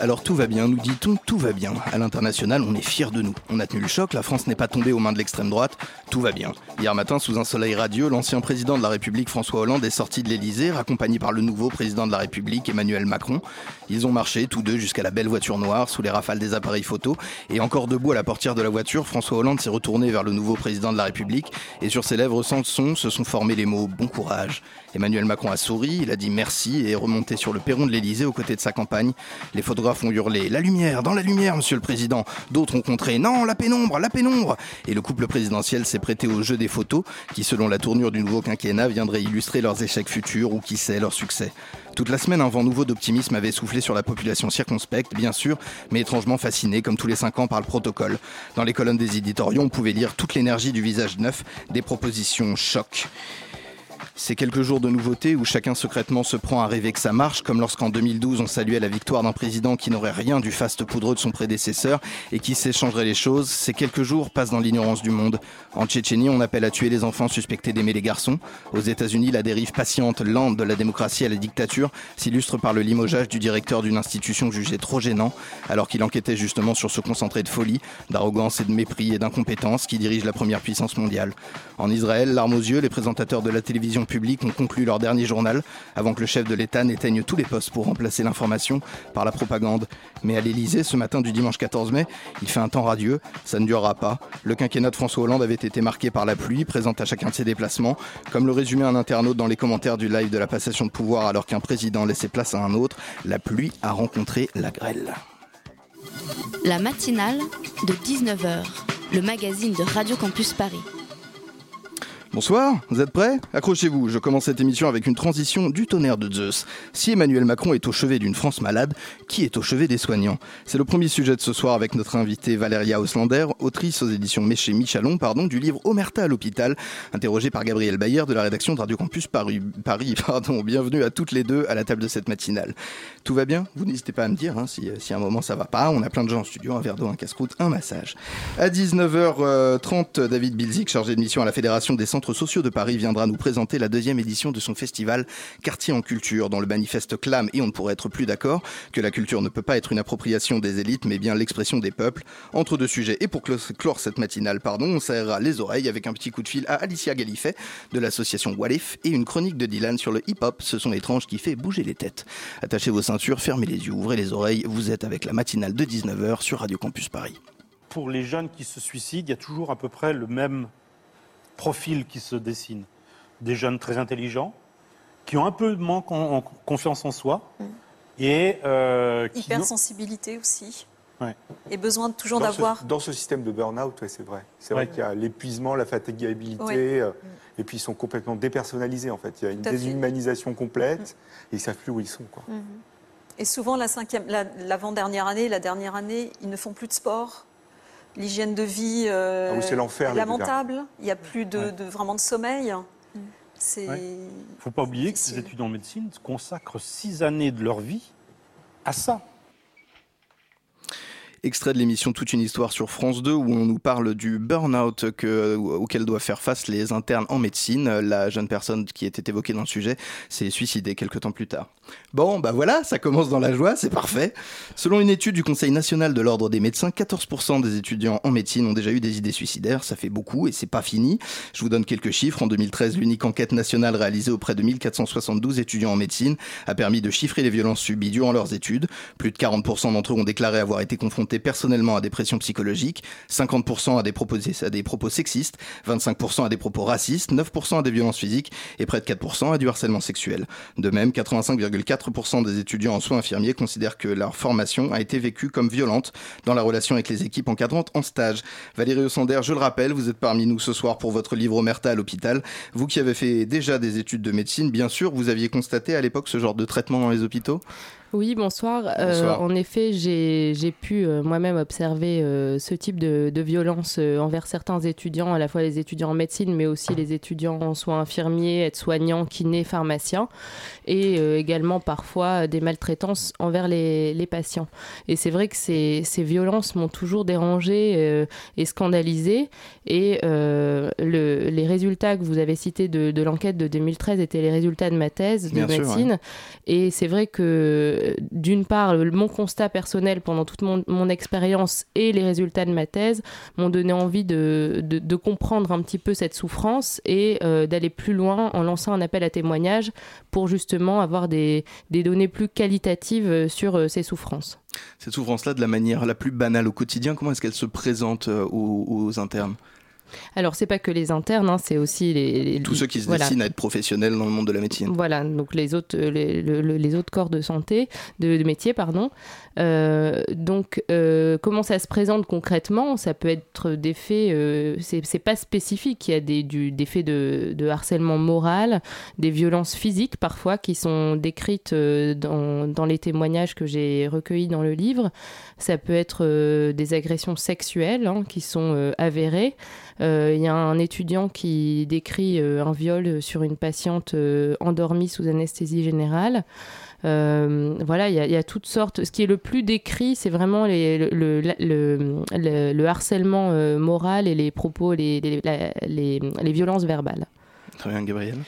Alors tout va bien, nous dit-on, tout va bien. À l'international, on est fiers de nous. On a tenu le choc, la France n'est pas tombée aux mains de l'extrême droite, tout va bien. Hier matin, sous un soleil radieux, l'ancien président de la République François Hollande est sorti de l'Elysée, raccompagné par le nouveau président de la République Emmanuel Macron. Ils ont marché tous deux jusqu'à la belle voiture noire, sous les rafales des appareils photo. Et encore debout à la portière de la voiture, François Hollande s'est retourné vers le nouveau président de la République. Et sur ses lèvres sans son se sont formés les mots bon courage. Emmanuel Macron a souri, il a dit merci et est remonté sur le perron de l'Elysée aux côtés de sa campagne. Les photographes ont La lumière, dans la lumière, monsieur le président. D'autres ont contré Non, la pénombre, la pénombre. Et le couple présidentiel s'est prêté au jeu des photos qui, selon la tournure du nouveau quinquennat, viendrait illustrer leurs échecs futurs ou qui sait, leur succès. Toute la semaine, un vent nouveau d'optimisme avait soufflé sur la population circonspecte, bien sûr, mais étrangement fascinée, comme tous les cinq ans, par le protocole. Dans les colonnes des éditoriaux, on pouvait lire toute l'énergie du visage neuf, des propositions choc. Ces quelques jours de nouveauté où chacun secrètement se prend à rêver que ça marche, comme lorsqu'en 2012 on saluait la victoire d'un président qui n'aurait rien du faste poudreux de son prédécesseur et qui s'échangerait les choses, ces quelques jours passent dans l'ignorance du monde. En Tchétchénie, on appelle à tuer les enfants suspectés d'aimer les garçons. Aux États-Unis, la dérive patiente, lente de la démocratie à la dictature s'illustre par le limogeage du directeur d'une institution jugée trop gênant, alors qu'il enquêtait justement sur ce concentré de folie, d'arrogance et de mépris et d'incompétence qui dirige la première puissance mondiale. En Israël, larmes aux yeux, les présentateurs de la télévision publique ont conclu leur dernier journal avant que le chef de l'État n'éteigne tous les postes pour remplacer l'information par la propagande. Mais à l'Élysée, ce matin du dimanche 14 mai, il fait un temps radieux, ça ne durera pas. Le quinquennat de François Hollande avait été marqué par la pluie, présente à chacun de ses déplacements, comme le résumait un internaute dans les commentaires du live de la passation de pouvoir alors qu'un président laissait place à un autre, la pluie a rencontré la grêle. La matinale de 19h, le magazine de Radio Campus Paris. Bonsoir, vous êtes prêts? Accrochez-vous, je commence cette émission avec une transition du tonnerre de Zeus. Si Emmanuel Macron est au chevet d'une France malade, qui est au chevet des soignants? C'est le premier sujet de ce soir avec notre invitée Valéria Auslander, autrice aux éditions Méché Michalon, pardon, du livre Omerta à l'hôpital, interrogée par Gabriel Bayer de la rédaction de Radio Campus Paris. Paris. Bienvenue à toutes les deux à la table de cette matinale. Tout va bien? Vous n'hésitez pas à me dire hein, si, à un moment ça va pas. On a plein de gens en studio, un verre d'eau, un casse-croûte, un massage. À 19h30, David Bilzik, chargé de mission à la Fédération des centres sociaux de Paris, viendra nous présenter la deuxième édition de son festival Quartier en culture, dont le manifeste clame, et on ne pourrait être plus d'accord, que la culture ne peut pas être une appropriation des élites, mais bien l'expression des peuples. Entre deux sujets, et pour clo- clore cette matinale, pardon, on serrera les oreilles avec un petit coup de fil à Alicia Galifet de l'association Walif et une chronique de Dylan sur le hip-hop, ce son étrange qui fait bouger les têtes. Attachez vos ceintures, fermez les yeux, ouvrez les oreilles, vous êtes avec la matinale de 19h sur Radio Campus Paris. pour les jeunes qui se suicident, il y a toujours à peu près le même profil qui se dessine. Des jeunes très intelligents, qui ont un peu de manque en, en confiance en soi, et euh, qui ont- Hypersensibilité aussi. Ouais. Et besoin de toujours d'avoir. Dans ce système de burn-out, ouais, c'est vrai. C'est Ouais. vrai qu'il y a l'épuisement, la fatigabilité, Ouais. euh, et puis ils sont complètement dépersonnalisés en fait. Il y a une déshumanisation complète, et ils savent plus où ils sont. Quoi. Mhm. Et souvent, la cinquième, la- l'avant-dernière année, la dernière année, ils ne font plus de sport. L'hygiène de vie euh, Ah est lamentable. Il n'y a plus de, Ouais. de- vraiment de sommeil. C'est Ouais. faut pas oublier que les étudiants en médecine consacrent six années de leur vie à ça. Extrait de l'émission Toute une histoire sur France 2 où on nous parle du burn-out que- auquel doivent faire face les internes en médecine. La jeune personne qui était évoquée dans le sujet s'est suicidée quelques temps plus tard. Bon, bah voilà, ça commence dans la joie, c'est parfait. Selon une étude du Conseil national de l'ordre des médecins, 14% des étudiants en médecine ont déjà eu des idées suicidaires. Ça fait beaucoup et c'est pas fini. Je vous donne quelques chiffres. En 2013, l'unique enquête nationale réalisée auprès de 1472 étudiants en médecine a permis de chiffrer les violences subies durant leurs études. Plus de 40% d'entre eux ont déclaré avoir été confrontés personnellement à des pressions psychologiques, 50% à des propos, à des propos sexistes, 25% à des propos racistes, 9% à des violences physiques et près de 4% à du harcèlement sexuel. De même, 85,4% des étudiants en soins infirmiers considèrent que leur formation a été vécue comme violente dans la relation avec les équipes encadrantes en stage. Valérie Ossander, je le rappelle, vous êtes parmi nous ce soir pour votre livre Omerta à l'hôpital. Vous qui avez fait déjà des études de médecine, bien sûr, vous aviez constaté à l'époque ce genre de traitement dans les hôpitaux? Oui, bonsoir. Euh, en effet, j'ai pu euh, moi-même observer euh, ce type de, de violence envers certains étudiants, à la fois les étudiants en médecine, mais aussi les étudiants en soins infirmiers, aides-soignants, kinés, pharmaciens, et également parfois des maltraitances envers les, les patients. Et c'est vrai que ces, ces violences m'ont toujours dérangé et scandalisé. Et le, les résultats que vous avez cités de, de l'enquête de 2013 étaient les résultats de ma thèse de médecine. Et c'est vrai que d'une part, mon constat personnel pendant toute mon, expérience et les résultats de ma thèse m'ont donné envie de, comprendre un petit peu cette souffrance et euh, d'aller plus loin en lançant un appel à témoignage pour justement avoir des, données plus qualitatives sur euh, ces souffrances. Cette souffrance-là, de la manière la plus banale au quotidien, comment est-ce qu'elle se présente euh, aux internes? Alors, c'est pas que les internes, hein, c'est aussi les, tous ceux qui se destinent à être professionnels dans le monde de la médecine. Voilà, donc les autres, euh, les, autres corps de santé, de, métier, pardon. Euh, donc, euh, comment ça se présente concrètement? Ça peut être des faits, c'est pas spécifique. Il y a des, du, des faits de, de, harcèlement moral, des violences physiques parfois qui sont décrites dans, dans les témoignages que j'ai recueillis dans le livre. Ça peut être des agressions sexuelles hein, qui sont avérées. Euh, il y a un étudiant qui décrit euh, un viol sur une patiente euh, endormie sous anesthésie générale. voilà, il y, a toutes sortes. Ce qui est le plus décrit, c'est vraiment le, le, harcèlement moral et les propos, les, les, violences verbales. Très bien, Gabriel.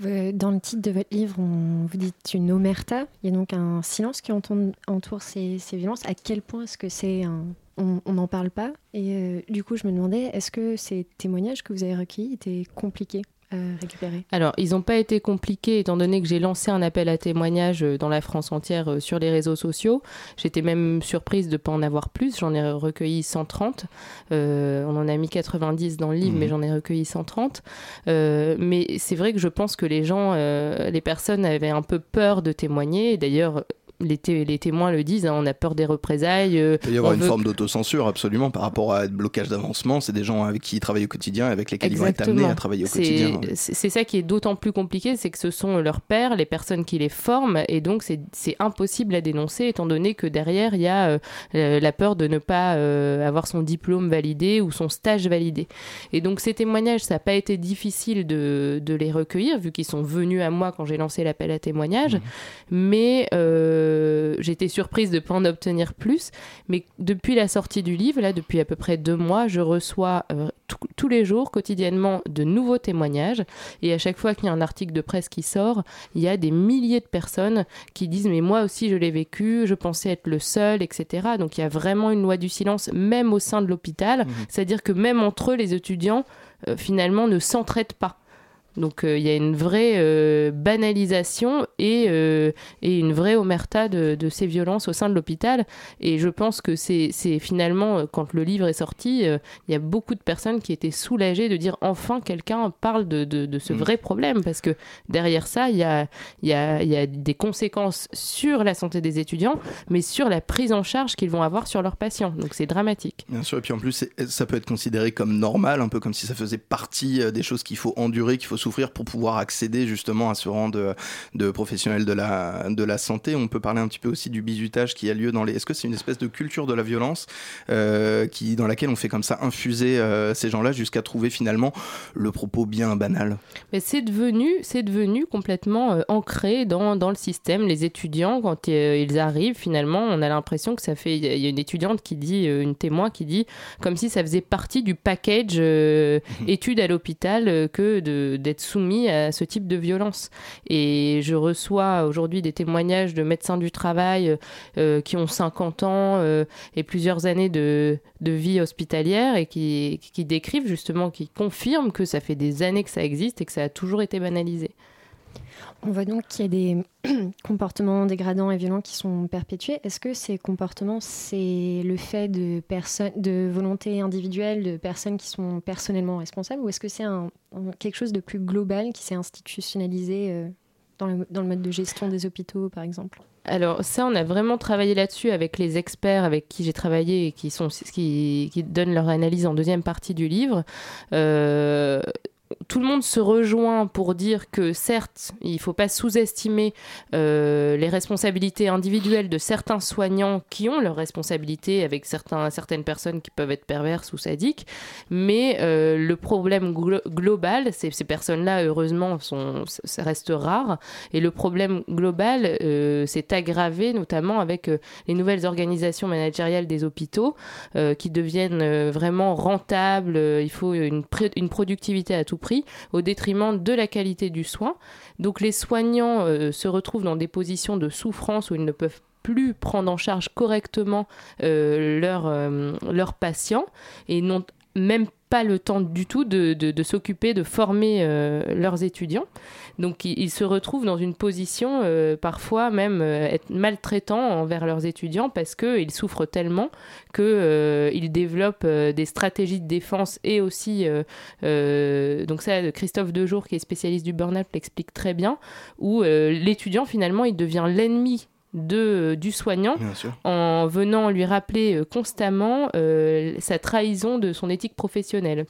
Dans le titre de votre livre, on, vous dites une omerta. Il y a donc un silence qui entoure ces, ces violences. À quel point est-ce que c'est un, on n'en parle pas. Et euh, du coup, je me demandais, est-ce que ces témoignages que vous avez recueillis étaient compliqués à récupérer? Alors, ils n'ont pas été compliqués étant donné que j'ai lancé un appel à témoignages euh, dans la France entière euh, sur les réseaux sociaux. J'étais même surprise de ne pas en avoir plus. J'en ai recueilli 130. on en a mis 90 dans le livre, mais mmh. j'en ai recueilli 130. mais c'est vrai que je pense que les gens, les personnes avaient un peu peur de témoigner. D'ailleurs, les, les, témoins le disent, hein, on a peur des représailles. Euh, il peut y avoir une forme d'autocensure, absolument, par rapport à un blocage d'avancement. C'est des gens avec qui ils travaillent au quotidien, avec lesquels ils vont être amenés à travailler au quotidien. C'est ça qui est d'autant plus compliqué, c'est que ce sont leurs pères, les personnes qui les forment, et donc c'est impossible à dénoncer, étant donné que derrière, il y a euh, la peur de ne pas euh, avoir son diplôme validé ou son stage validé. Et donc ces témoignages, ça n'a pas été difficile de, de, les recueillir, vu qu'ils sont venus à moi quand j'ai lancé l'appel à témoignages, mmh. mais... Euh, j'étais surprise de ne pas en obtenir plus. Mais depuis la sortie du livre, là, depuis à peu près deux mois, je reçois euh, tous les jours, quotidiennement, de nouveaux témoignages. Et à chaque fois qu'il y a un article de presse qui sort, il y a des milliers de personnes qui disent Mais moi aussi, je l'ai vécu, je pensais être le seul, etc. Donc il y a vraiment une loi du silence, même au sein de l'hôpital. Mmh. C'est-à-dire que même entre eux, les étudiants, euh, finalement, ne s'entraident pas. Donc euh, il y a une vraie euh, banalisation et, euh, et, une vraie omerta de, de, ces violences au sein de l'hôpital. Et je pense que c'est finalement, quand le livre est sorti, il y a beaucoup de personnes qui étaient soulagées de dire enfin quelqu'un parle de, de, de ce mm. vrai problème. Parce que derrière ça, il y a, y, a, y a des conséquences sur la santé des étudiants, mais sur la prise en charge qu'ils vont avoir sur leurs patients. Donc c'est dramatique. Bien sûr, et puis en plus, ça peut être considéré comme normal, un peu comme si ça faisait partie des choses qu'il faut endurer, qu'il faut souffrir pour pouvoir accéder justement à ce rang de, de professionnels de la, de la santé. On peut parler un petit peu aussi du bizutage qui a lieu dans les. Est-ce que c'est une espèce de culture de la violence euh, qui, dans laquelle on fait comme ça infuser euh, ces gens-là jusqu'à trouver finalement le propos bien banal? Mais c'est devenu, c'est devenu complètement euh, ancré dans, dans, le système. Les étudiants, quand ils arrivent, finalement, on a l'impression que ça fait. Il y a une étudiante qui dit, une témoin qui dit, comme si ça faisait partie du package mmh études à l'hôpital que de, d'être soumis à ce type de violence. Et je reçois aujourd'hui des témoignages de médecins du travail euh, qui ont 50 ans euh, et plusieurs années de, de, vie hospitalière et qui, qui décrivent justement, qui confirment que ça fait des années que ça existe et que ça a toujours été banalisé. On voit donc qu'il y a des comportements dégradants et violents qui sont perpétués. Est-ce que ces comportements, c'est le fait de, de volontés individuelles, de personnes qui sont personnellement responsables, ou est-ce que c'est quelque chose de plus global qui s'est institutionnalisé euh, dans, le, mode de gestion des hôpitaux, par exemple? Alors ça, on a vraiment travaillé là-dessus avec les experts avec qui j'ai travaillé et qui donnent leur analyse en deuxième partie du livre. Euh, tout le monde se rejoint pour dire que certes, il ne faut pas sous-estimer euh, les responsabilités individuelles de certains soignants qui ont leurs responsabilités avec certains, certaines personnes qui peuvent être perverses ou sadiques, mais euh, le problème global, ces, personnes-là, heureusement, sont, ça reste rare, et le problème global euh, s'est aggravé notamment avec les nouvelles organisations managériales des hôpitaux qui deviennent vraiment rentables, il faut une, une productivité à tout prix au détriment de la qualité du soin. Donc les soignants euh, se retrouvent dans des positions de souffrance où ils ne peuvent plus prendre en charge correctement euh, euh, leurs patients et n'ont même pas le temps du tout de, de, s'occuper, de former euh, leurs étudiants. Donc ils, se retrouvent dans une position euh, parfois même euh, être maltraitants envers leurs étudiants parce qu'ils souffrent tellement qu'ils développent des stratégies de défense et aussi, donc ça Christophe Dejour qui est spécialiste du burn-out l'explique très bien, où l'étudiant finalement il devient l'ennemi de, du soignant en venant lui rappeler euh, constamment euh, sa trahison de son éthique professionnelle.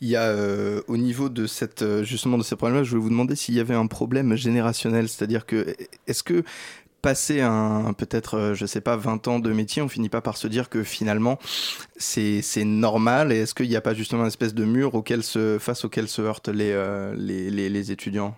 Il y a euh, au niveau de cette justement de ces problèmes-là, je voulais vous demander s'il y avait un problème générationnel, c'est-à-dire que est-ce que passer un peut-être je sais pas 20 ans de métier, on finit pas par se dire que finalement c'est normal et est-ce qu'il n'y a pas justement une espèce de mur auquel se face auquel se heurtent les, les, les étudiants?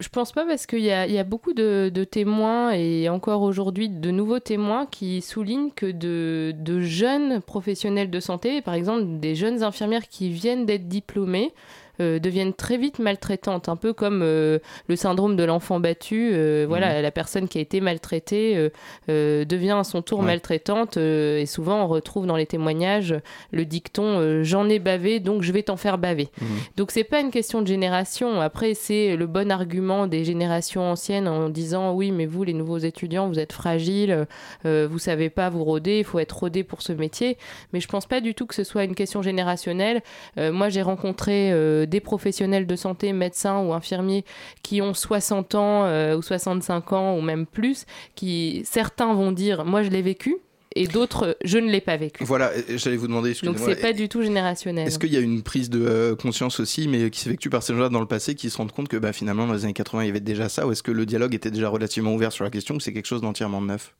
Je pense pas parce qu'il y, a, beaucoup de, témoins et encore aujourd'hui de nouveaux témoins qui soulignent que de, jeunes professionnels de santé, par exemple des jeunes infirmières qui viennent d'être diplômées, euh, deviennent très vite maltraitantes, un peu comme euh, le syndrome de l'enfant battu. Euh, voilà, mhm. la personne qui a été maltraitée devient à son tour maltraitante et souvent on retrouve dans les témoignages le dicton j'en ai bavé donc je vais t'en faire baver. Mhm. Donc c'est pas une question de génération. Après c'est le bon argument des générations anciennes en disant oui mais vous les nouveaux étudiants vous êtes fragiles, vous savez pas vous roder, il faut être rodé pour ce métier. Mais je pense pas du tout que ce soit une question générationnelle. moi j'ai rencontré des professionnels de santé, médecins ou infirmiers qui ont 60 ans euh, ou 65 ans ou même plus, qui certains vont dire moi je l'ai vécu, et d'autres, je ne l'ai pas vécu. Voilà, j'allais vous demander. Donc c'est pas du tout générationnel. Est-ce qu'il y a une prise de euh, conscience aussi, mais qui s'effectue par ces gens-là dans le passé, qui se rendent compte que bah, finalement dans les années 80 il y avait déjà ça, ou est-ce que le dialogue était déjà relativement ouvert sur la question, ou c'est quelque chose d'entièrement neuf?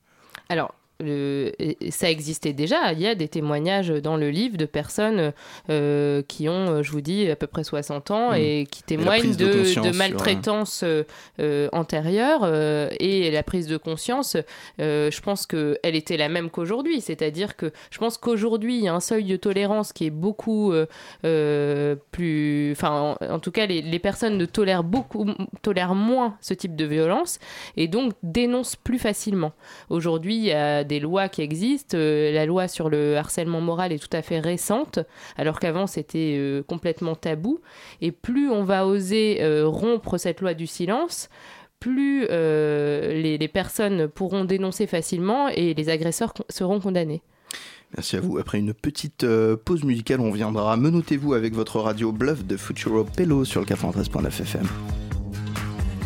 Alors ça existait déjà. Il y a des témoignages dans le livre de personnes euh, qui ont, euh, je vous dis, à peu près 60 ans et qui témoignent de, de, maltraitance euh, antérieure. et la prise de conscience, je pense qu'elle était la même qu'aujourd'hui. C'est-à-dire que je pense qu'aujourd'hui, il y a un seuil de tolérance qui est beaucoup plus. Enfin, en, en, tout cas, les, les, personnes ne tolèrent, beaucoup, tolèrent moins ce type de violence et donc dénoncent plus facilement. Aujourd'hui, il y a des lois qui existent. Euh, la loi sur le harcèlement moral est tout à fait récente, alors qu'avant c'était euh, complètement tabou. Et plus on va oser euh, rompre cette loi du silence, plus les, personnes pourront dénoncer facilement et les agresseurs seront condamnés. Merci à vous. Après une petite pause musicale, on viendra. Menotez-vous avec votre radio Bluff de Futuro Pello sur le 93.9 FM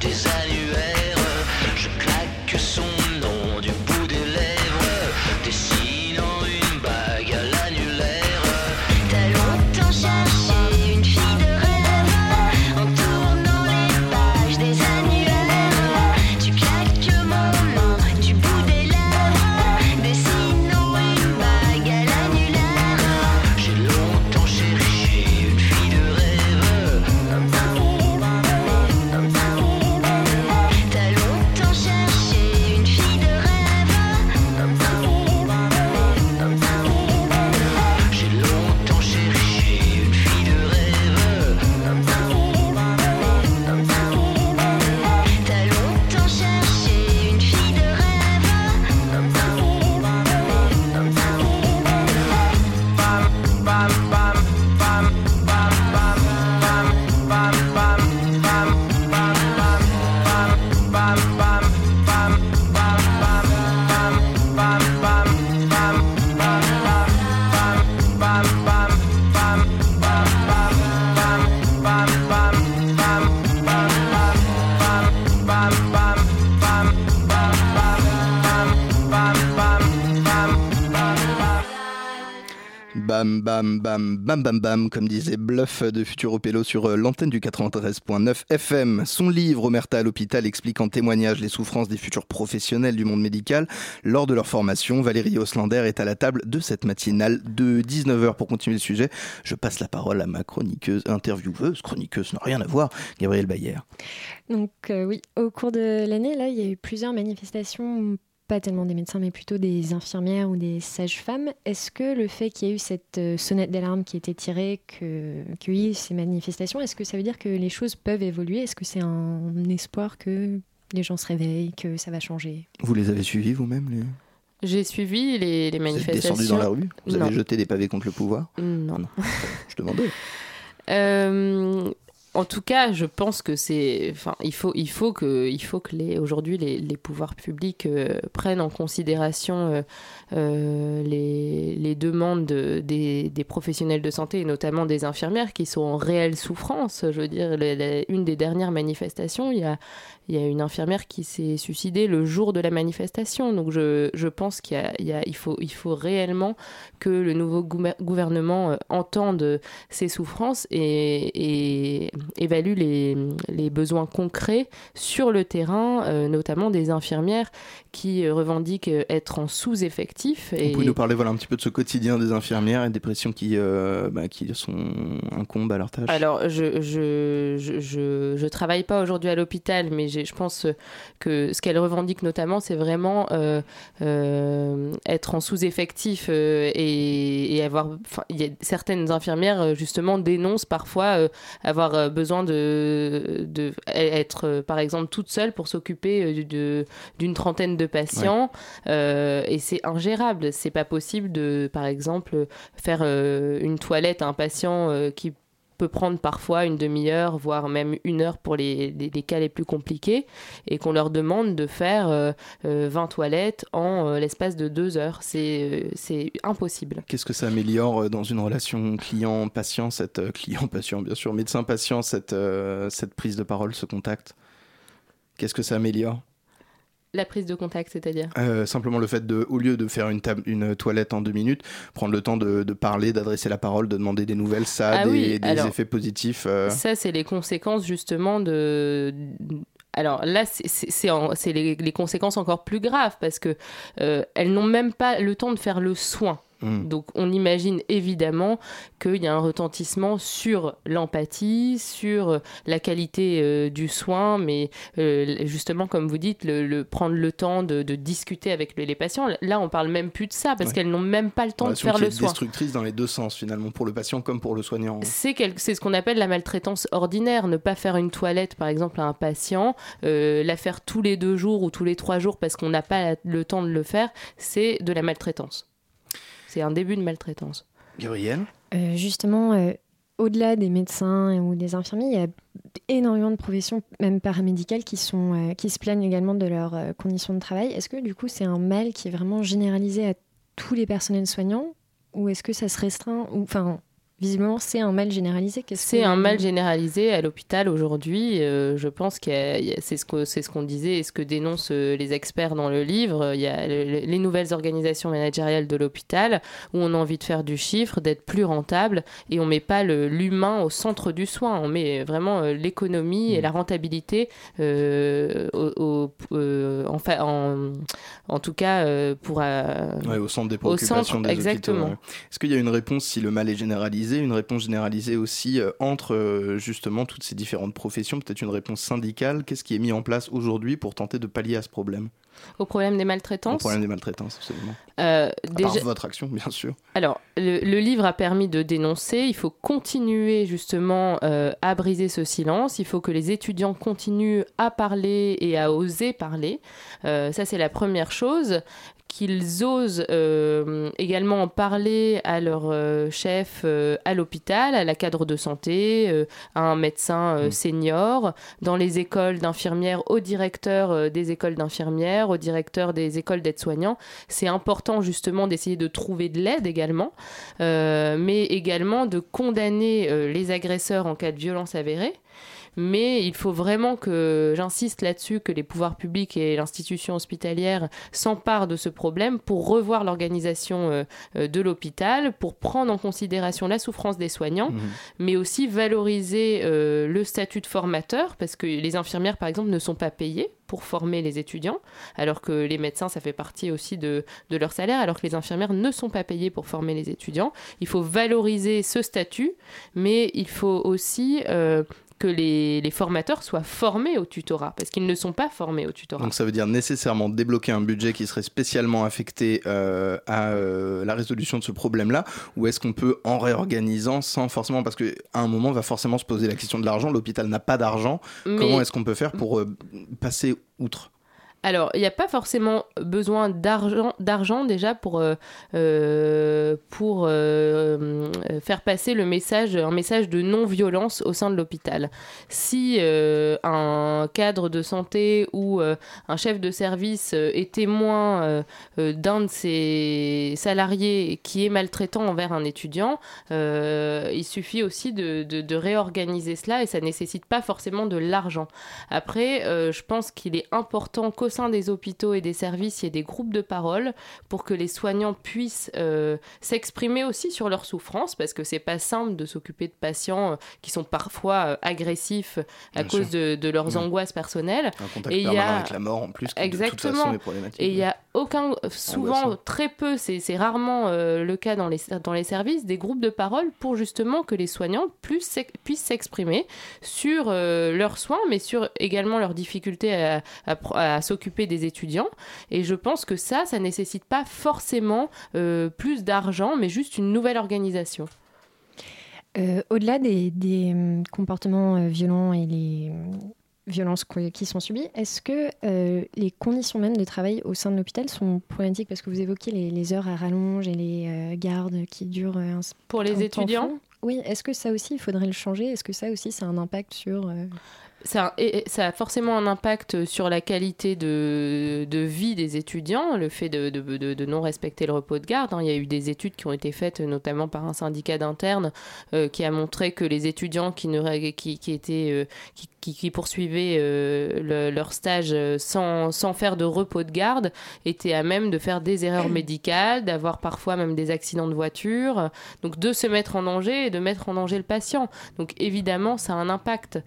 Disease. Bam, bam, bam, comme disait Bluff de Futuropélo sur euh, l'antenne du 93.9 FM. Son livre, Omerta à l'hôpital, explique en témoignage les souffrances des futurs professionnels du monde médical lors de leur formation. Valérie Oslander est à la table de cette matinale de 19h. Pour continuer le sujet, je passe la parole à ma chroniqueuse, intervieweuse, chroniqueuse, n'a rien à voir, Gabrielle Bayer. Donc euh, oui, au cours de l'année, là, il y a eu plusieurs manifestations pas tellement des médecins, mais plutôt des infirmières ou des sages-femmes. Est-ce que le fait qu'il y ait eu cette euh, sonnette d'alarme qui a été tirée, qu'il y ait ces manifestations, est-ce que ça veut dire que les choses peuvent évoluer? Est-ce que c'est un espoir que les gens se réveillent, que ça va changer? Vous les avez suivis vous-même les... J'ai suivi les, les manifestations. Vous êtes descendu dans la rue? Vous avez jeté des pavés contre le pouvoir? Non. non. Je demandais. Euh, en tout cas, je pense que c'est, enfin, il faut, que, il faut que les, aujourd'hui, les, pouvoirs publics euh, prennent en considération euh, euh, les, demandes de, des, professionnels de santé et notamment des infirmières qui sont en réelle souffrance. Je veux dire, une des dernières manifestations, il y a, il y a une infirmière qui s'est suicidée le jour de la manifestation. Donc je, je pense qu'il y a, il faut, il faut réellement que le nouveau gouvernement entende ces souffrances et, et évalue les, les, besoins concrets sur le terrain, euh, notamment des infirmières qui revendiquent être en sous-effectif. Et... Vous pouvez nous parler voilà, un petit peu de ce quotidien des infirmières et des pressions qui, euh, bah, qui sont incombent à leur tâche? Alors, je ne je, je, je, je, travaille pas aujourd'hui à l'hôpital, mais je pense que ce qu'elles revendiquent notamment, c'est vraiment euh, euh, être en sous-effectif euh, et, et, avoir... Il y a certaines infirmières, justement, dénoncent parfois avoir besoin de, de être, par exemple, toute seule pour s'occuper d'une trentaine de patients ouais. euh, et c'est ingérable. C'est pas possible de, par exemple, faire euh, une toilette à un patient euh, qui peut prendre parfois une demi-heure, voire même une heure pour les, les, cas les plus compliqués, et qu'on leur demande de faire euh, 20 toilettes en euh, l'espace de deux heures. C'est impossible. Qu'est-ce que ça améliore euh, dans une relation client-patient, cette euh, client-patient bien sûr, médecin-patient, cette, cette prise de parole, ce contact? Qu'est-ce que ça améliore? La prise de contact, c'est-à-dire euh, Simplement le fait de, au lieu de faire une, une toilette en deux minutes, prendre le temps de, de parler, d'adresser la parole, de demander des nouvelles, ça a ah des, oui. des Alors, effets positifs. Euh... Ça, c'est les conséquences justement de. Alors là, c'est les, les, conséquences encore plus graves parce que euh, elles n'ont même pas le temps de faire le soin. Mmh. Donc on imagine évidemment qu'il y a un retentissement sur l'empathie, sur la qualité euh, du soin, mais euh, justement comme vous dites, le, le prendre le temps de, de discuter avec les, les, patients. Là on parle même plus de ça parce ouais. qu'elles n'ont même pas le temps de faire le soin. C'est destructrice dans les deux sens finalement, pour le patient comme pour le soignant. C'est ce qu'on appelle la maltraitance ordinaire. Ne pas faire une toilette par exemple à un patient, euh, la faire tous les deux jours ou tous les trois jours parce qu'on n'a pas le temps de le faire, c'est de la maltraitance. C'est un début de maltraitance. Gabrielle euh, Justement, euh, au-delà des médecins ou des infirmiers, il y a énormément de professions, même paramédicales, qui, sont, euh, qui se plaignent également de leurs euh, conditions de travail. Est-ce que du coup, c'est un mal qui est vraiment généralisé à tous les personnels soignants ou est-ce que ça se restreint ou, Enfin, visiblement, c'est un mal généralisé. C'est un mal généralisé à l'hôpital aujourd'hui. Euh, je pense que c'est ce qu'on ce qu disait et ce que dénoncent euh, les experts dans le livre. Il y a le, les nouvelles organisations managériales de l'hôpital où on a envie de faire du chiffre, d'être plus rentable et on met pas l'humain au centre du soin. On met vraiment euh, l'économie mmh. et la rentabilité euh, au, au, euh, en, en, en, tout cas pour ouais, au centre des préoccupations centre, des exactement. Est-ce qu'il y a une réponse si le mal est généralisé une réponse généralisée aussi euh, entre euh, justement toutes ces différentes professions, peut-être une réponse syndicale. Qu'est-ce qui est mis en place aujourd'hui pour tenter de pallier à ce problème? Au problème des maltraitances? Au problème des maltraitances, absolument. Euh, déjà... Par votre action, bien sûr. Alors, le, le, livre a permis de dénoncer. Il faut continuer justement euh, à briser ce silence. Il faut que les étudiants continuent à parler et à oser parler. Euh, ça, c'est la première chose qu'ils osent euh, également en parler à leur euh, chef euh, à l'hôpital, à la cadre de santé, à un médecin mmh. senior, dans les écoles d'infirmières, au directeur des écoles d'infirmières, au directeur des écoles d'aides-soignants. C'est important justement d'essayer de trouver de l'aide également, mais également de condamner les agresseurs en cas de violence avérée mais il faut vraiment que j'insiste là-dessus que les pouvoirs publics et l'institution hospitalière s'emparent de ce problème pour revoir l'organisation euh, euh, de l'hôpital, pour prendre en considération la souffrance des soignants, Mhm. mais aussi valoriser euh, le statut de formateur, parce que les infirmières, par exemple, ne sont pas payées pour former les étudiants, alors que les médecins, ça fait partie aussi de, de leur salaire, alors que les infirmières ne sont pas payées pour former les étudiants. Il faut valoriser ce statut, mais il faut aussi euh, que les, les formateurs soient formés au tutorat, parce qu'ils ne sont pas formés au tutorat. Donc ça veut dire nécessairement débloquer un budget qui serait spécialement affecté euh, à euh, la résolution de ce problème-là, ou est-ce qu'on peut en réorganisant sans forcément, parce qu'à un moment va forcément se poser la question de l'argent, l'hôpital n'a pas d'argent, comment est-ce qu'on peut faire pour euh, passer outre Alors, il n'y a pas forcément besoin d'argent, déjà pour, euh, euh, pour euh, faire passer le message, un message de non-violence au sein de l'hôpital. Si un cadre de santé ou un chef de service est témoin d'un de ses salariés qui est maltraitant envers un étudiant, il suffit aussi de, réorganiser cela et ça nécessite pas forcément de l'argent. Après, je pense qu'il est important qu'au sein des hôpitaux et des services, il y ait des groupes de parole pour que les soignants puissent euh, s'exprimer aussi sur leurs souffrances, parce que c'est pas simple de s'occuper de patients euh, qui sont parfois euh, agressifs à Bien cause de, de leurs Ouais. angoisses personnelles. Un contact Et il y a- avec la mort en plus, qui de toute Exactement. façon est problématique. Et il y a aucun, souvent Angoissant. très peu, c'est rarement euh, le cas dans les, dans les services, des groupes de parole pour justement que les soignants puissent s'ex- puissent s'exprimer sur euh, leurs soins, mais sur également leurs difficultés à, à à s'occuper des étudiants. Et je pense que ça, ça nécessite pas forcément euh, plus d'argent, mais juste une nouvelle organisation. Euh, Au-delà des, des, hum, comportements euh, violents et les violences qu- qui sont subies, est-ce que euh, les conditions même de travail au sein de l'hôpital sont problématiques? Parce que vous évoquez les, les heures à rallonge et les euh, gardes qui durent euh, un, Pour un les temps étudiants? Oui, est-ce que ça aussi, il faudrait le changer? Est-ce que ça aussi, ça a un impact sur... euh, ça, a forcément un impact sur la qualité de, vie des étudiants, le fait de, de- de- non respecter le repos de garde. hein. Il y a eu des études qui ont été faites, notamment par un syndicat d'internes, euh, qui a montré que les étudiants qui, étaient, euh, qui, poursuivaient euh, le- leur stage sans, faire de repos de garde étaient à même de faire des erreurs médicales, d'avoir parfois même des accidents de voiture, donc de se mettre en danger et de mettre en danger le patient. Donc évidemment, ça a un impact.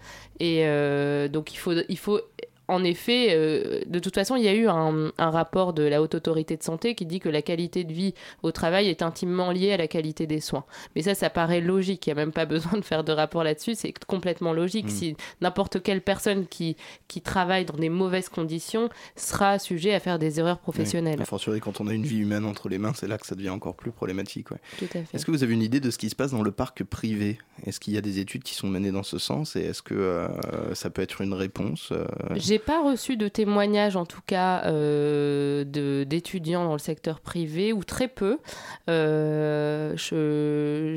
Donc il faut, il faut en effet, euh, de toute façon, il y a eu un, un rapport de la Haute Autorité de Santé qui dit que la qualité de vie au travail est intimement liée à la qualité des soins. Mais ça, ça paraît logique. Il n'y a même pas besoin de faire de rapport là-dessus. C'est complètement logique. Mm. Si n'importe quelle personne qui, qui travaille dans des mauvaises conditions sera sujet à faire des erreurs professionnelles. A fortiori, quand on a une vie humaine entre les mains, c'est là que ça devient encore plus problématique. ouais. Tout à fait. Est-ce que vous avez une idée de ce qui se passe dans le parc privé? Est-ce qu'il y a des études qui sont menées dans ce sens? Et est-ce que euh, ça peut être une réponse euh, J'ai pas reçu de témoignages, en tout cas, euh, d'étudiants dans le secteur privé, ou très peu. Euh,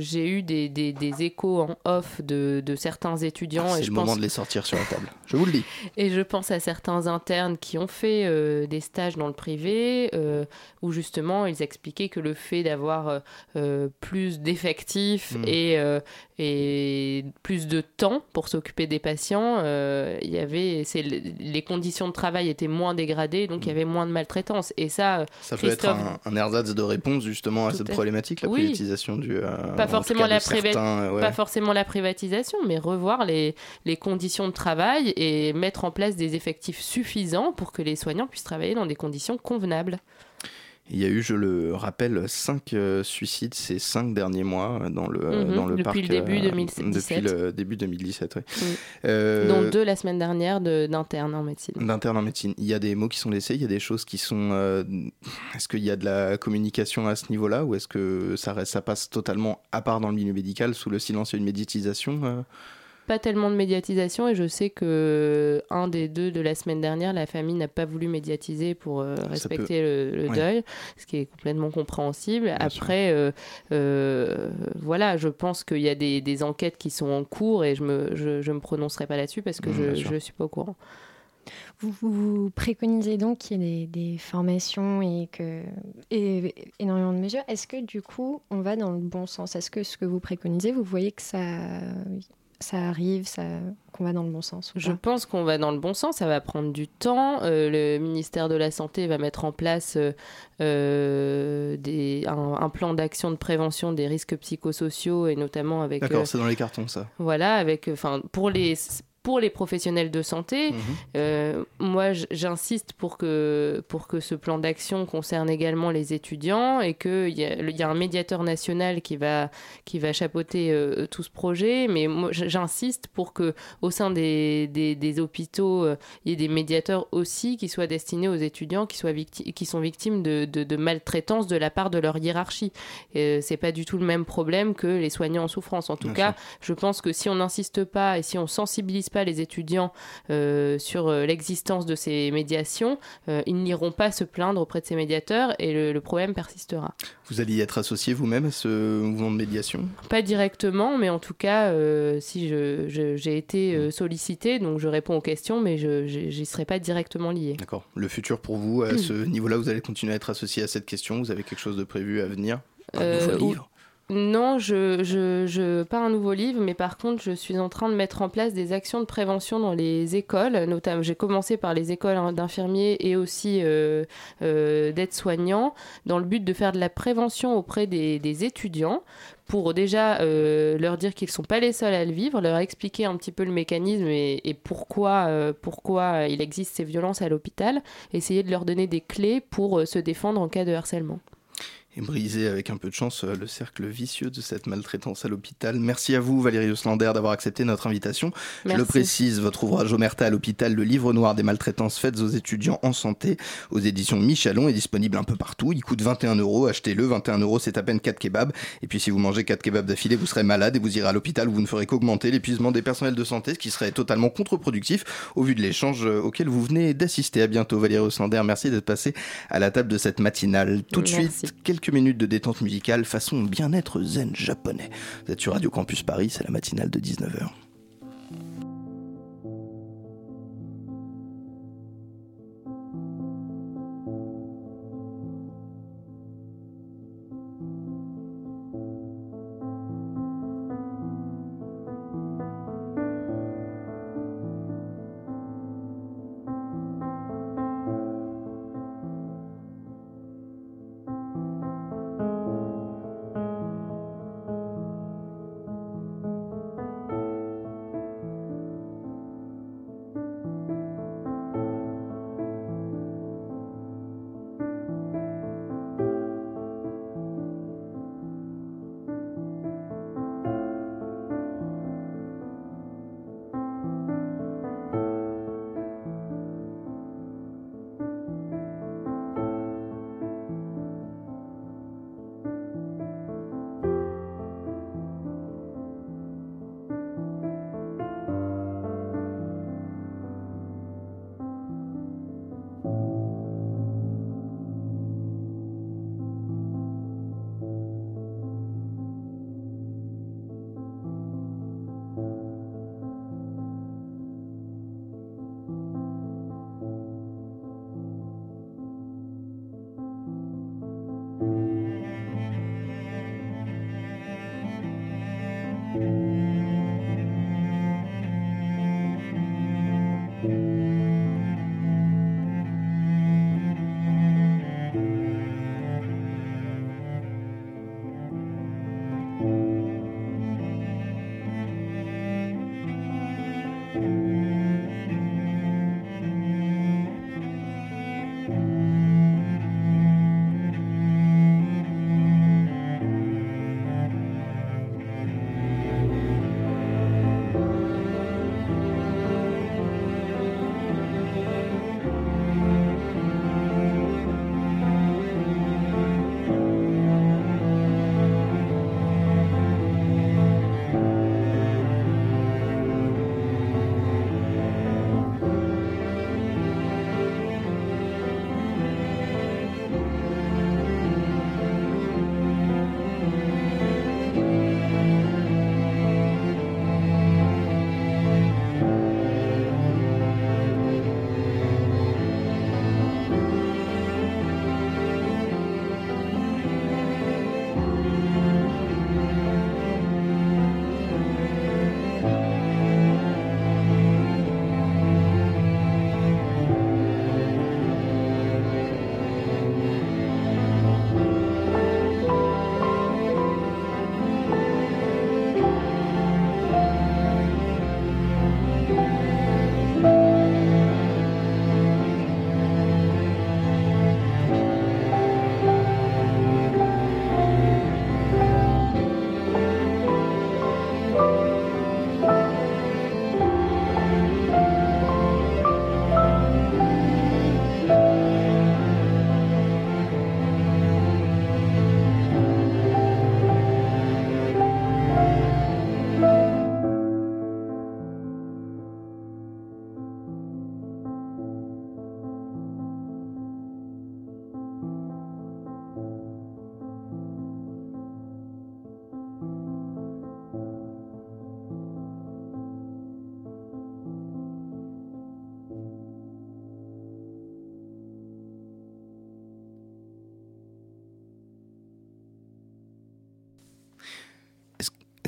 J'ai eu des, des- des échos en off de, de certains étudiants. Ah, C'est je le pense moment de les sortir sur la table. Je vous le dis. et je pense à certains internes qui ont fait euh, des stages dans le privé, euh, où justement ils expliquaient que le fait d'avoir plus d'effectifs Mm. et, et plus de temps pour s'occuper des patients, il y avait, c'est, les conditions de travail étaient moins dégradées, donc il y avait moins de maltraitance. Et ça, Mm. Ça peut être un, un ersatz de réponse justement à Tout cette problématique, la Oui. privatisation du. euh, pas forcément, la priva- certains, euh, ouais. pas forcément la privatisation, mais revoir les, les conditions de travail et mettre en place des effectifs suffisants pour que les soignants puissent travailler dans des conditions convenables. Il y a eu, je le rappelle, cinq euh, suicides ces cinq derniers mois euh, dans le, euh, Mhm, dans le depuis parc. le début euh, 2017. Depuis le début 2017, oui. Oui. Euh, dont deux la semaine dernière de- d'internes en médecine. D'interne en médecine. Il y a des mots qui sont laissés, il y a des choses qui sont. euh, est-ce qu'il y a de la communication à ce niveau-là ou est-ce que ça, reste, ça passe totalement à part dans le milieu médical sous le silence et une médiatisation euh? Pas tellement de médiatisation et je sais que un des deux de la semaine dernière, la famille n'a pas voulu médiatiser pour euh, respecter le, le ouais. deuil, ce qui est complètement compréhensible. Bien Après, euh, euh, voilà, je pense qu'il y a des, des enquêtes qui sont en cours et je me, je, je me prononcerai pas là-dessus parce que Mmh, je je suis pas au courant. Vous, vous préconisez donc qu'il y ait des, des formations et, que, et énormément de mesures. Est-ce que du coup, on va dans le bon sens? Est-ce que ce que vous préconisez, vous voyez que ça, ça arrive, ça, qu'on va dans le bon sens Je pense qu'on va dans le bon sens, ça va prendre du temps. Euh, le ministère de la Santé va mettre en place euh, euh, des, un, un, plan d'action de prévention des risques psychosociaux et notamment avec... D'accord, c'est dans les cartons ça. Voilà, avec, enfin, pour les pour les professionnels de santé. Mmh. Euh, moi, j'insiste pour que, pour que ce plan d'action concerne également les étudiants et qu'il y, y, a un médiateur national qui va, qui va chapeauter euh, tout ce projet. Mais moi, j'insiste pour que au sein des, des, des hôpitaux, euh, il y ait des médiateurs aussi qui soient destinés aux étudiants qui, soient qui sont victimes de, de, de, maltraitance de la part de leur hiérarchie. C'est pas du tout le même problème que les soignants en souffrance. En tout Bien cas, sûr. je pense que si on n'insiste pas et si on sensibilise pas les étudiants euh, sur euh, l'existence de ces médiations, euh, ils n'iront pas se plaindre auprès de ces médiateurs et le, le problème persistera. Vous allez y être associé vous-même à ce mouvement de médiation? Pas directement, mais en tout cas, euh, si j'ai été euh, sollicité, donc je réponds aux questions, mais je n'y serai pas directement lié. D'accord. Le futur pour vous, à ce niveau-là, vous allez continuer à être associé à cette question? Vous avez quelque chose de prévu à venir? Un nouveau livre? Non, je, je, je, pas un nouveau livre, mais par contre, je suis en train de mettre en place des actions de prévention dans les écoles. Notamment, j'ai commencé par les écoles d'infirmiers et aussi euh, euh, d'aides-soignants, dans le but de faire de la prévention auprès des, étudiants pour déjà euh, leur dire qu'ils ne sont pas les seuls à le vivre, leur expliquer un petit peu le mécanisme et, pourquoi, pourquoi il existe ces violences à l'hôpital, essayer de leur donner des clés pour se défendre en cas de harcèlement et briser avec un peu de chance le cercle vicieux de cette maltraitance à l'hôpital. Merci à vous Valérie Oslander d'avoir accepté notre invitation. Merci. Je le précise, votre ouvrage Omerta à l'hôpital, le livre noir des maltraitances faites aux étudiants en santé aux éditions Michalon est disponible un peu partout. Il coûte 21 euros, achetez-le, 21 euros c'est à peine 4 kebabs. Et puis si vous mangez 4 kebabs d'affilée, vous serez malade et vous irez à l'hôpital où vous ne ferez qu'augmenter l'épuisement des personnels de santé, ce qui serait totalement contre-productif au vu de l'échange auquel vous venez d'assister. À bientôt Valérie Oslander, merci d'être passé à la table de cette matinale. Tout de suite, quelques minutes de détente musicale façon bien-être zen japonais. Vous êtes sur Radio Campus Paris, c'est la matinale de 19h.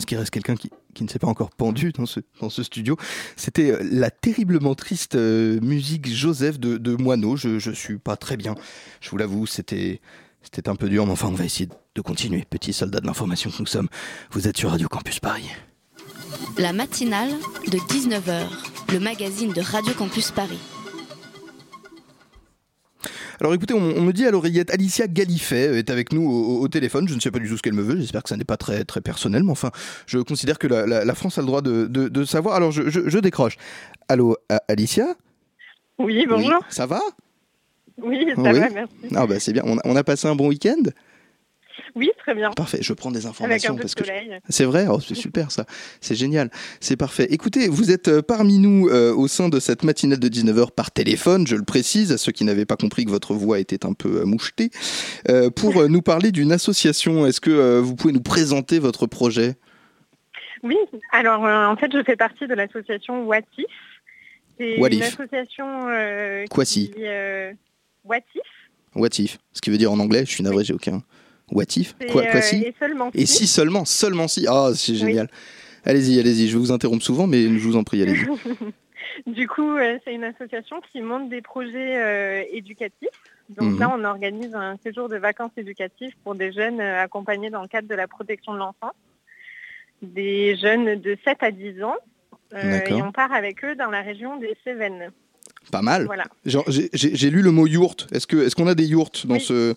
Qu'il reste quelqu'un qui, qui, ne s'est pas encore pendu dans ce, dans ce studio. C'était euh, la terriblement triste euh, musique Joseph de, de Moineau. Je, je suis pas très bien, je vous l'avoue, c'était, c'était un peu dur, mais enfin, on va essayer de continuer. Petits soldats de l'information que nous sommes, vous êtes sur Radio Campus Paris. La matinale de 19h, le magazine de Radio Campus Paris. Alors écoutez, on, on me dit à l'oreillette, Alicia Galifet est avec nous au, au, téléphone. Je ne sais pas du tout ce qu'elle me veut. J'espère que ça n'est pas très, très personnel, mais enfin, je considère que la, la, la France a le droit de, de, de savoir. Alors je, je, je, décroche. Allô, Alicia? Oui, bonjour. Oui, ça va? Oui, ça oui. va, merci. Ah bah c'est bien. On a, on a passé un bon week-end? Oui, très bien. Parfait, je prends des informations. Avec un peu parce de soleil. Que... C'est vrai, oh, c'est super ça. C'est génial, c'est parfait. Écoutez, vous êtes euh, parmi nous euh, au sein de cette matinale de 19h par téléphone, je le précise, à ceux qui n'avaient pas compris que votre voix était un peu euh, mouchetée, euh, pour nous parler d'une association. Est-ce que euh, vous pouvez nous présenter votre projet? Oui, alors en fait, je fais partie de l'association Watif. C'est une association Quoi si qui... Watif. Watif, ce qui veut dire en anglais, je suis navré, j'ai aucun... What if Quoi, quoi si et, seulement et si seulement, seulement si. Ah, c'est génial. Oui. Allez-y, allez-y. Je vous interrompre souvent, mais je vous en prie, allez-y. du coup, euh, c'est une association qui monte des projets euh, éducatifs. Donc mmh. là, on organise un séjour de vacances éducatives pour des jeunes euh, accompagnés dans le cadre de la protection de l'enfance. Des jeunes de 7 à 10 ans. et on part avec eux dans la région des Cévennes. Pas mal. Voilà. J'ai lu le mot yourte. Est-ce qu'on est a des yourtes dans oui. ce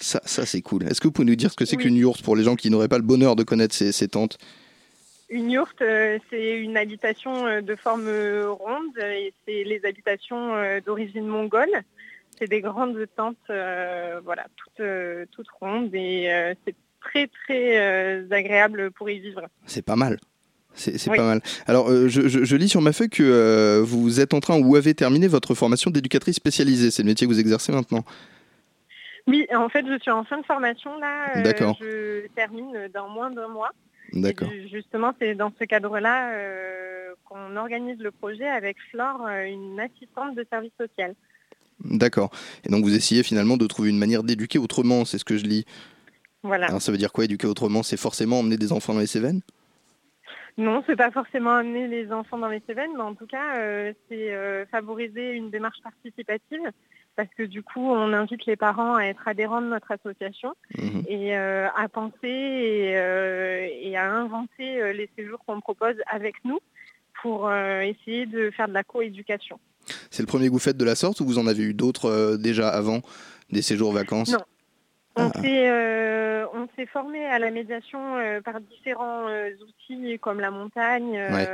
ça, ça c'est cool. Est-ce que vous pouvez nous dire ce que c'est oui. qu'une yourte pour les gens qui n'auraient pas le bonheur de connaître ces, ces tentes? Une yourte, euh, c'est une habitation euh, de forme euh, ronde et c'est les habitations euh, d'origine mongole. C'est des grandes tentes, euh, voilà, toutes, toutes rondes et c'est très très agréable pour y vivre. C'est pas mal. C'est oui. pas mal. Alors, euh, je, je, je, lis sur ma feuille que euh, vous êtes en train ou avez terminé votre formation d'éducatrice spécialisée. C'est le métier que vous exercez maintenant. Oui, en fait, je suis en fin de formation là. D'accord. Euh, je termine dans moins d'un mois. D'accord. Justement, c'est dans ce cadre-là euh, qu'on organise le projet avec Flore, euh, une assistante de service social. D'accord. Et donc, vous essayez finalement de trouver une manière d'éduquer autrement, c'est ce que je lis. Voilà. Alors, ça veut dire quoi, éduquer autrement C'est forcément emmener des enfants dans les Cévennes? Non, c'est pas forcément amener les enfants dans les Cévennes, mais en tout cas, euh, c'est euh, favoriser une démarche participative parce que du coup, on invite les parents à être adhérents de notre association mmh. et euh, à penser et, euh, et, à inventer euh, les séjours qu'on propose avec nous pour essayer de faire de la coéducation. C'est le premier que vous faites de la sorte ou vous en avez eu d'autres déjà avant, des séjours vacances? Non. On ah. s'est euh, formé à la médiation euh, par différents euh, outils comme la montagne, ouais.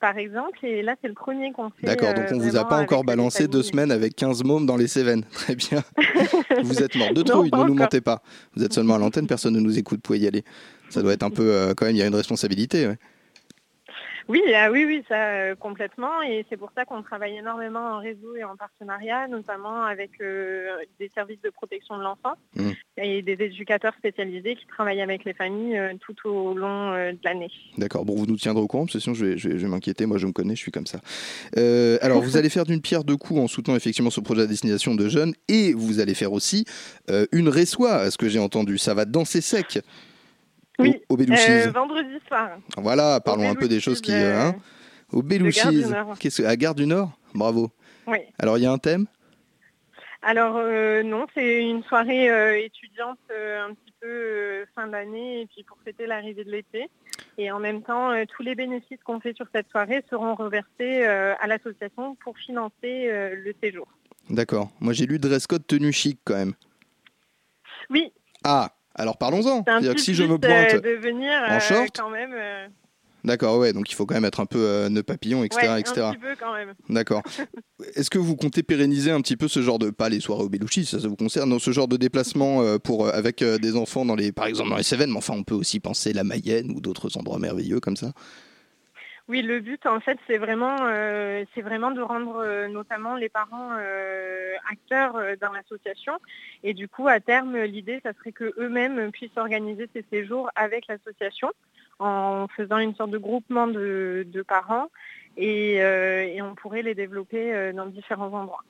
par exemple. Et là, c'est le premier qu'on fait. D'accord, donc on ne vous a pas encore balancé deux semaines avec 15 mômes dans les Cévennes. Très bien. vous êtes mort de trouille, ne nous mentez pas. Vous êtes seulement à l'antenne, personne ne nous écoute, vous pouvez y aller. Ça doit être un peu, quand même, il y a une responsabilité. Ouais. Oui, ah oui, oui, ça euh, complètement. Et c'est pour ça qu'on travaille énormément en réseau et en partenariat, notamment avec euh, des services de protection de l'enfant mmh. et des éducateurs spécialisés qui travaillent avec les familles euh, tout au long de l'année. D'accord. Bon, vous nous tiendrez au courant, parce que sinon je vais, je vais, je vais m'inquiéter. Moi, je me connais, je suis comme ça. Alors, vous allez faire d'une pierre deux coups en soutenant effectivement ce projet à destination de jeunes, et vous allez faire aussi une réçoit, à ce que j'ai entendu. Ça va danser sec. Oui, au, au euh, vendredi soir. Voilà, parlons un peu des choses qui... Euh, hein, au Belouchis. À Gare du Nord? Bravo. Oui. Alors, il y a un thème? Alors euh, non, c'est une soirée euh, étudiante un petit peu fin d'année et puis pour fêter l'arrivée de l'été. Et en même temps, tous les bénéfices qu'on fait sur cette soirée seront reversés à l'association pour financer le séjour. D'accord. Moi j'ai lu dress code tenue chic quand même. Oui. Ah, alors parlons-en. Si je me pointe de venir, en short, quand même. D'accord, ouais, donc il faut quand même être un peu euh, nœud papillon, etc. Ouais, etc. Un petit peu quand même. D'accord. Est-ce que vous comptez pérenniser un petit peu ce genre de, pas les soirées au Belouchi, ça, ça vous concerne, non, ce genre de déplacement euh, pour, euh, avec euh, des enfants, dans les, par exemple dans les Cévennes, mais enfin on peut aussi penser la Mayenne ou d'autres endroits merveilleux comme ça? Oui, le but, en fait, c'est vraiment, euh, vraiment de rendre euh, notamment les parents euh, acteurs dans l'association. Et du coup, à terme, l'idée, ça serait que eux-mêmes puissent organiser ces séjours avec l'association en faisant une sorte de groupement de parents et, euh, et on pourrait les développer euh, dans différents endroits.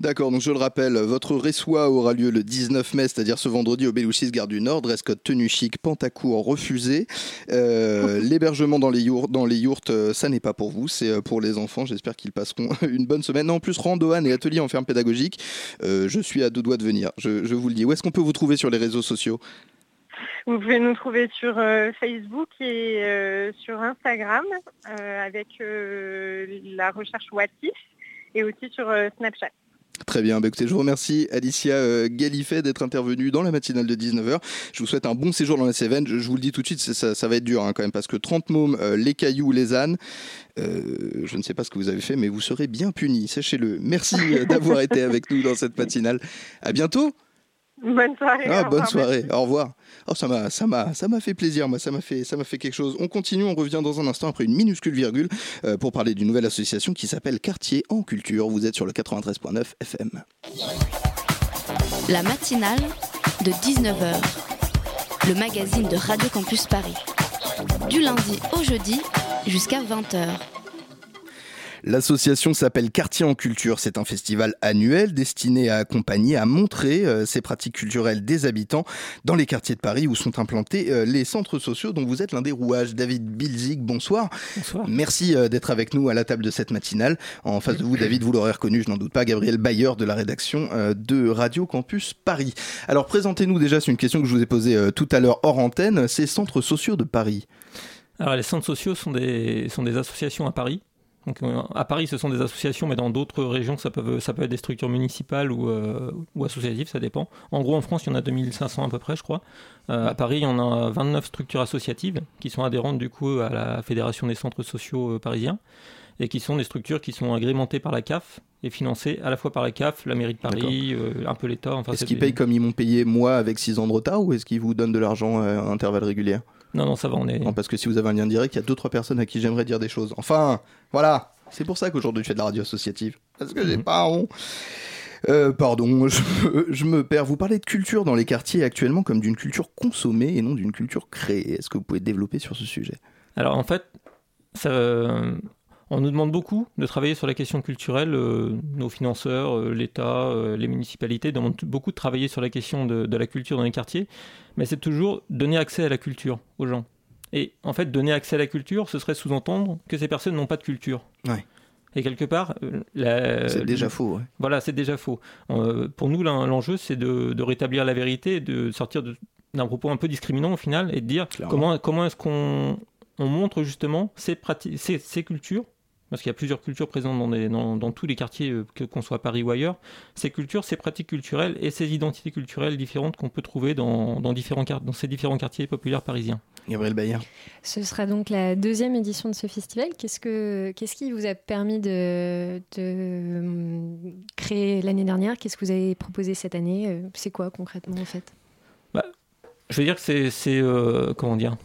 D'accord, donc je le rappelle, votre Ressois aura lieu le 19 mai, c'est-à-dire ce vendredi au Bélouchis Gare du Nord, dress code tenue chic, pantacourt refusé. Euh, L'hébergement dans les yourtes, dans les yourtes ça n'est pas pour vous, c'est pour les enfants. J'espère qu'ils passeront une bonne semaine. En plus, randoane et atelier en ferme pédagogique, euh, je suis à deux doigts de venir, je, je vous le dis. Où est-ce qu'on peut vous trouver sur les réseaux sociaux? Vous pouvez nous trouver sur euh, Facebook et euh, sur Instagram euh, avec la recherche Watif et aussi sur Snapchat. Très bien, bah écoutez, je vous remercie Alicia Gallifet d'être intervenue dans la matinale de 19h. Je vous souhaite un bon séjour dans les Cévennes. Je, je vous le dis tout de suite, ça, ça va être dur hein, quand même, parce que 30 mômes, les cailloux, les ânes, euh, je ne sais pas ce que vous avez fait, mais vous serez bien punis, sachez-le. Merci d'avoir été avec nous dans cette matinale. À bientôt Bonne soirée. ah, bonne soirée, au revoir. Oh, ça m'a, ça m'a, ça m'a fait plaisir, moi, ça m'a fait, ça m'a fait quelque chose. On continue, on revient dans un instant après une minuscule virgule euh, pour parler d'une nouvelle association qui s'appelle Quartier en Culture. Vous êtes sur le 93.9 FM. La matinale de 19h. Le magazine de Radio Campus Paris. Du lundi au jeudi jusqu'à 20h. L'association s'appelle Quartier en Culture. C'est un festival annuel destiné à accompagner, à montrer euh, ces pratiques culturelles des habitants dans les quartiers de Paris où sont implantés euh, les centres sociaux dont vous êtes l'un des rouages. David Bilzig, bonsoir. Bonsoir. Merci euh, d'être avec nous à la table de cette matinale. En face de vous, David, vous l'aurez reconnu, je n'en doute pas, Gabriel Bayer de la rédaction de Radio Campus Paris. Alors présentez-nous déjà, c'est une question que je vous ai posée tout à l'heure hors antenne, ces centres sociaux de Paris. Alors, les centres sociaux sont des, sont des associations à Paris. Donc, euh, à Paris, ce sont des associations, mais dans d'autres régions, ça peut, ça peut être des structures municipales ou, euh, ou associatives, ça dépend. En gros, en France, il y en a 2500 à peu près, je crois. Euh, à Paris, il y en a 29 structures associatives qui sont adhérentes du coup à la Fédération des centres sociaux parisiens et qui sont des structures qui sont agrémentées par la CAF et financées à la fois par la CAF, la mairie de Paris, un peu l'État. Enfin, Est-ce qu'ils des- payent comme ils m'ont payé moi avec 6 ans de retard ou est-ce qu'ils vous donnent de l'argent à intervalles réguliers? Non, non, ça va, on est. Non, parce que si vous avez un lien direct, il y a deux trois personnes à qui j'aimerais dire des choses. Enfin, voilà. C'est pour ça qu'aujourd'hui je fais de la radio associative. Parce que j'ai Mhm. pas honte. Euh, pardon, je me, je me perds. Vous parlez de culture dans les quartiers actuellement comme d'une culture consommée et non d'une culture créée. Est-ce que vous pouvez développer sur ce sujet? Alors en fait, ça, on nous demande beaucoup de travailler sur la question culturelle. euh, nos financeurs, euh, l'État, euh, les municipalités demandent beaucoup de travailler sur la question de, de la culture dans les quartiers. Mais c'est toujours donner accès à la culture aux gens. Et en fait, donner accès à la culture, ce serait sous-entendre que ces personnes n'ont pas de culture. Ouais. Et quelque part, C'est déjà le- faux. ouais. Voilà, c'est déjà faux. Pour nous, l'en- l'enjeu, c'est de, de rétablir la vérité, de sortir d'un propos un peu discriminant au final, et de dire Clairement. comment, comment est-ce qu'on on montre justement ces, ces, ces cultures, parce qu'il y a plusieurs cultures présentes dans, des- dans, dans tous les quartiers, euh, que- qu'on soit à Paris ou ailleurs, ces cultures, ces pratiques culturelles et ces identités culturelles différentes qu'on peut trouver dans, dans, différents, dans ces différents quartiers populaires parisiens. Gabriel Bayer. Ce sera donc la deuxième édition de ce festival. Qu'est-ce, que, qu'est-ce qui vous a permis de, de hum, créer l'année dernière? Qu'est-ce que vous avez proposé cette année? Euh, C'est quoi concrètement en fait? Je veux dire que c'est, c'est euh, comment dire,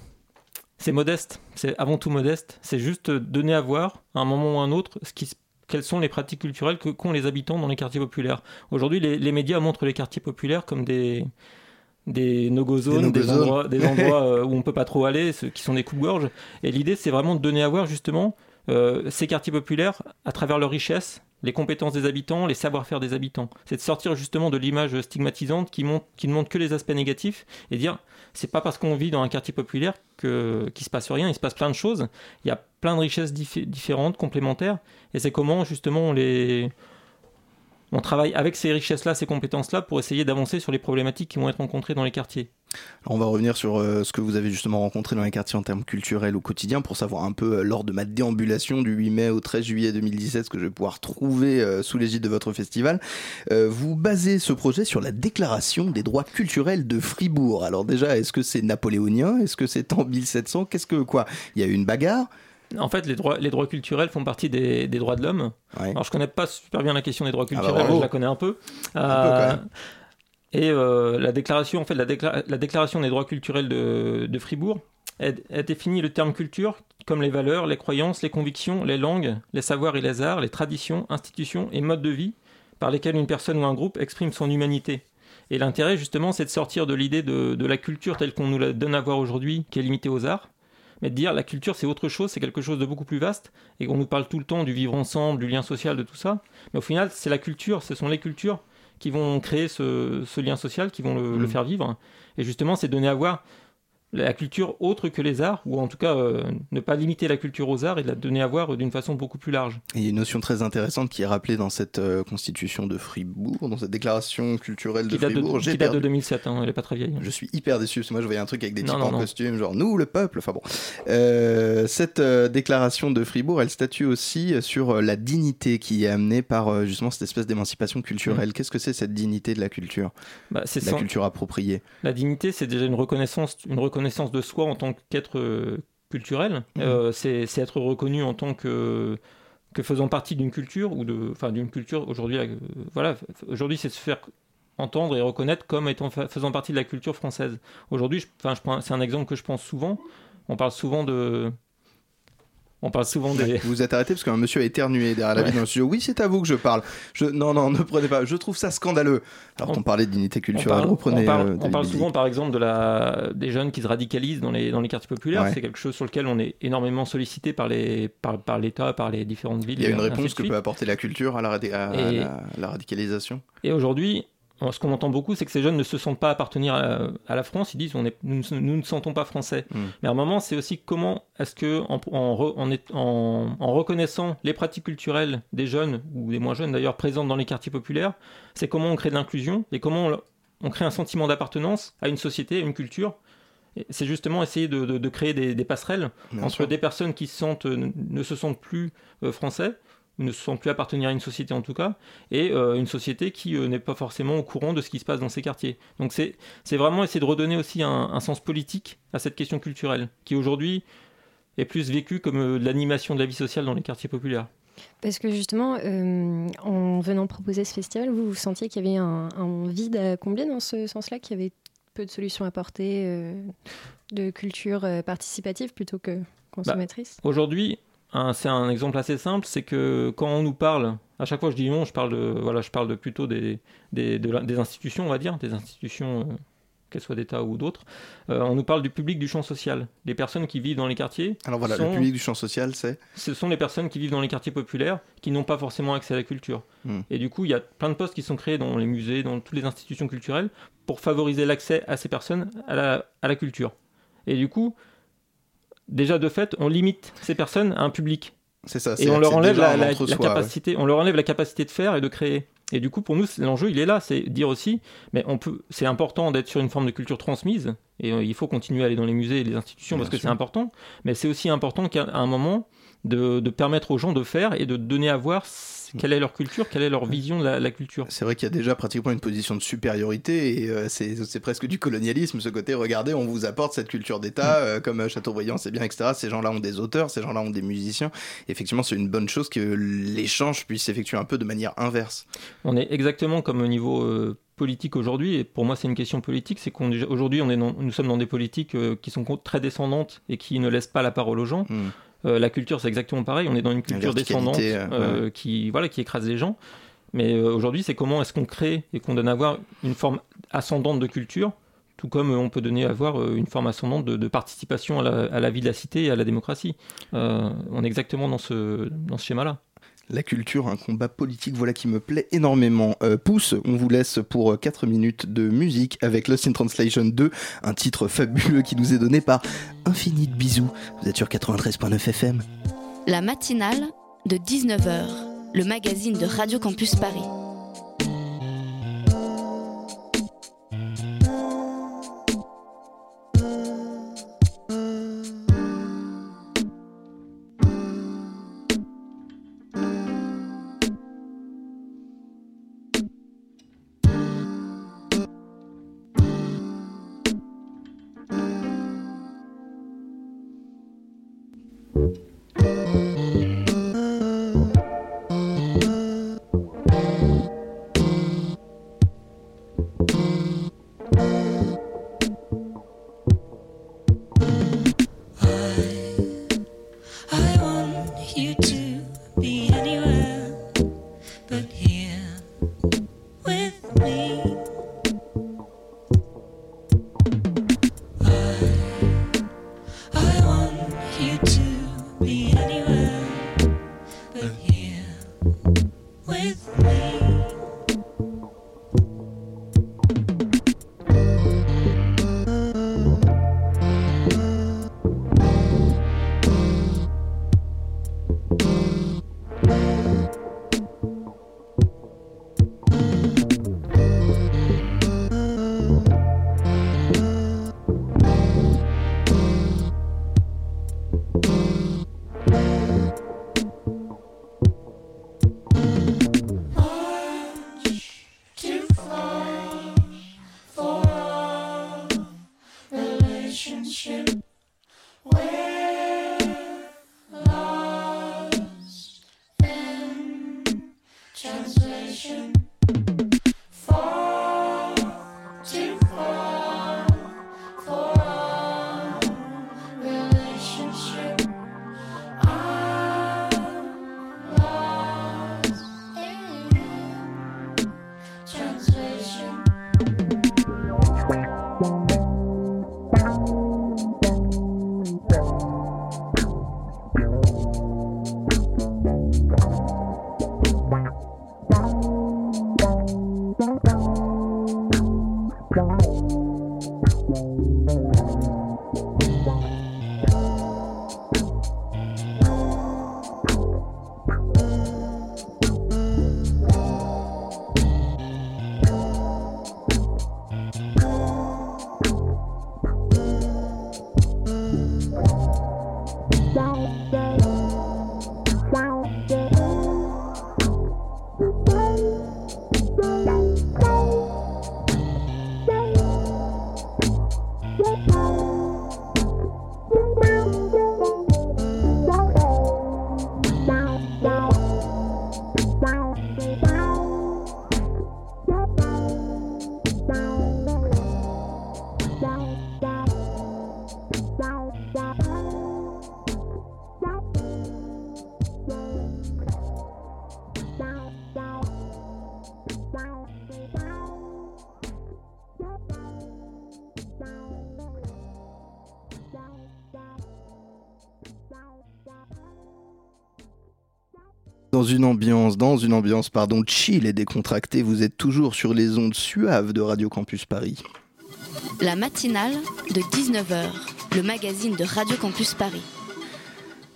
c'est modeste. C'est avant tout modeste. C'est juste donner à voir, à un moment ou à un autre, ce qui, se- quelles sont les pratiques culturelles que, qu'ont les habitants dans les quartiers populaires. Aujourd'hui, les, les médias montrent les quartiers populaires comme des des no-go zones, Des endroits, des endroits euh, où on peut pas trop aller, qui sont des coups-gorges. Et l'idée, c'est vraiment de donner à voir justement euh, ces quartiers populaires à travers leur richesse, les compétences des habitants, les savoir-faire des habitants. C'est de sortir justement de l'image stigmatisante qui, ne montre que les aspects négatifs et dire c'est pas parce qu'on vit dans un quartier populaire que qu'il se passe rien, il se passe plein de choses. Il y a plein de richesses diffé- différentes, complémentaires, et c'est comment justement on les on travaille avec ces richesses-là, ces compétences-là, pour essayer d'avancer sur les problématiques qui vont être rencontrées dans les quartiers. On va revenir sur euh, ce que vous avez justement rencontré dans les quartiers en termes culturels au quotidien pour savoir un peu euh, lors de ma déambulation du 8 mai au 13 juillet 2017 ce que je vais pouvoir trouver euh, sous l'égide de votre festival. Vous basez ce projet sur la déclaration des droits culturels de Fribourg. Alors déjà, est-ce que c'est napoléonien? Est-ce que c'est en 1700 Qu'est-ce que quoi? Il y a eu une bagarre? En fait, les droits, les droits culturels font partie des, des droits de l'homme. Ouais. Alors, je connais pas super bien la question des droits Ah bah culturels, mais je la connais un peu. Un peu, quand même. Et euh, la déclaration, en fait, la, décla- la déclaration des droits culturels de, Fribourg, définit le terme culture comme les valeurs, les croyances, les convictions, les langues, les savoirs et les arts, les traditions, institutions et modes de vie par lesquels une personne ou un groupe exprime son humanité. Et l'intérêt, justement, c'est de sortir de l'idée de, de la culture telle qu'on nous la donne à voir aujourd'hui, qui est limitée aux arts, mais de dire la culture c'est autre chose, c'est quelque chose de beaucoup plus vaste, et qu'on nous parle tout le temps du vivre ensemble, du lien social, de tout ça, mais au final c'est la culture, ce sont les cultures qui vont créer ce, ce lien social, qui vont le, le Mm. faire vivre, et justement c'est donner à voir la culture autre que les arts, ou en tout cas euh, ne pas limiter la culture aux arts et la donner à voir d'une façon beaucoup plus large. Et il y a une notion très intéressante qui est rappelée dans cette euh, constitution de Fribourg, dans cette déclaration culturelle de Qui date de, Fribourg. qui date de perdu. 2007, hein, elle est pas très vieille. Je suis hyper déçu parce que moi je voyais un truc avec des Non, types non, en non. costume, genre nous le peuple. Enfin bon, Euh, cette déclaration de Fribourg, elle statue aussi sur la dignité qui est amenée par justement cette espèce d'émancipation culturelle. Qu'est-ce que c'est cette dignité de la culture, Mm. Bah, la sans- culture appropriée? La dignité, c'est déjà une reconnaissance, une reconnaissance de soi en tant qu'être euh, culturel. Mhm. Euh, c'est c'est être reconnu en tant que que faisant partie d'une culture ou de, enfin d'une culture. Aujourd'hui, euh, voilà, aujourd'hui, c'est se faire entendre et reconnaître comme étant fa- faisant partie de la culture française. Aujourd'hui, je- enfin, je prends, c'est un exemple que je pense souvent. On parle souvent de, on parle souvent des. Vous vous êtes arrêté parce qu'un monsieur a éternué derrière la Ouais. vitre dans le studio. Oui, c'est à vous que je parle. Je... Non, non, ne prenez pas. Je trouve ça scandaleux. Alors qu'on parlait de dignité On culturelle. parle, Reprenez. on parle- euh, on parle Billy. souvent, par exemple, de la, des jeunes qui se radicalisent dans les, dans les quartiers populaires. Ouais. C'est quelque chose sur lequel on est énormément sollicité par les, par, par l'État, par les différentes villes. Il y a une réponse que peut apporter la culture à la, à Et- la- la radicalisation? Et aujourd'hui, ce qu'on entend beaucoup, c'est que ces jeunes ne se sentent pas appartenir à, à la France. Ils disent on est, nous, ne- nous ne sentons pas français. Mm. Mais à un moment, c'est aussi comment est-ce que en, en, re- en est- en- en reconnaissant les pratiques culturelles des jeunes ou des moins jeunes d'ailleurs présentes dans les quartiers populaires, c'est comment on crée de l'inclusion et comment on, on crée un sentiment d'appartenance à une société, à une culture. C'est justement essayer de, de- de créer des, des passerelles Bien entre sûr. des personnes qui se sentent, ne, se sentent plus euh, français ne se sentent plus appartenir à une société en tout cas, et euh, une société qui euh, n'est pas forcément au courant de ce qui se passe dans ces quartiers. Donc c'est vraiment essayer de redonner aussi un, un sens politique à cette question culturelle, qui aujourd'hui est plus vécue comme euh, l'animation de la vie sociale dans les quartiers populaires. Parce que justement, euh, en venant proposer ce festival, vous, vous sentiez qu'il y avait un, un vide à combler dans ce sens-là, qu'il y avait peu de solutions apportées de culture participative plutôt que consommatrice? Aujourd'hui, c'est un exemple assez simple, c'est que quand on nous parle, à chaque fois je dis non, je parle de, voilà, je parle de plutôt des, des, de la- des institutions, on va dire, des institutions, euh, qu'elles soient d'État ou d'autres. Euh, on nous parle du public du champ social, les personnes qui vivent dans les quartiers. Alors voilà, sont- le public du champ social, c'est ce sont les personnes qui vivent dans les quartiers populaires qui n'ont pas forcément accès à la culture. Hmm. Et du coup, il y a plein de postes qui sont créés dans les musées, dans toutes les institutions culturelles, pour favoriser l'accès à ces personnes à la, à la culture. Et du coup, déjà de fait, on limite ces personnes à un public. C'est ça. Et on leur enlève la, un la- la entre-soi, ouais. capacité, on leur enlève la capacité de faire et de créer. Et du coup, pour nous, l'enjeu, il est là, c'est dire aussi, mais on peut, c'est important d'être sur une forme de culture transmise, et euh, il faut continuer à aller dans les musées et les institutions Bien parce que c'est important. Mais c'est aussi important qu'à un moment de, de permettre aux gens de faire et de donner à voir quelle est leur culture, quelle est leur vision de la, la culture. C'est vrai qu'il y a déjà pratiquement une position de supériorité et euh, c'est presque du colonialisme ce côté. Regardez, on vous apporte cette culture d'État, euh, comme euh, Chateaubriand, c'est bien, etc. Ces gens-là ont des auteurs, ces gens-là ont des musiciens. Effectivement, c'est une bonne chose que l'échange puisse s'effectuer un peu de manière inverse. On est exactement comme au niveau euh, politique aujourd'hui, et pour moi c'est une question politique, c'est qu'aujourd'hui on est dans- nous sommes dans des politiques qui sont très descendantes et qui ne laissent pas la parole aux gens. Hmm. Euh, la culture c'est exactement pareil, on est dans une culture descendante euh, ouais. qui, voilà, qui écrase les gens. Mais euh, aujourd'hui c'est comment est-ce qu'on crée et qu'on donne à voir une forme ascendante de culture, tout comme euh, on peut donner à voir euh, une forme ascendante de, de participation à la, à la vie de la cité et à la démocratie. Euh, on est exactement dans ce, dans ce schéma-là. La culture, un combat politique, voilà qui me plaît énormément. Euh, Pouce, on vous laisse pour 4 minutes de musique avec Lost in Translation 2, un titre fabuleux qui nous est donné par Infinite Bisous. Vous êtes sur 93.9 FM. La matinale de 19h, le magazine de Radio Campus Paris. Translation. Une ambiance, dans une ambiance, pardon, chill et décontractée, vous êtes toujours sur les ondes suaves de Radio Campus Paris. La matinale de 19h, le magazine de Radio Campus Paris.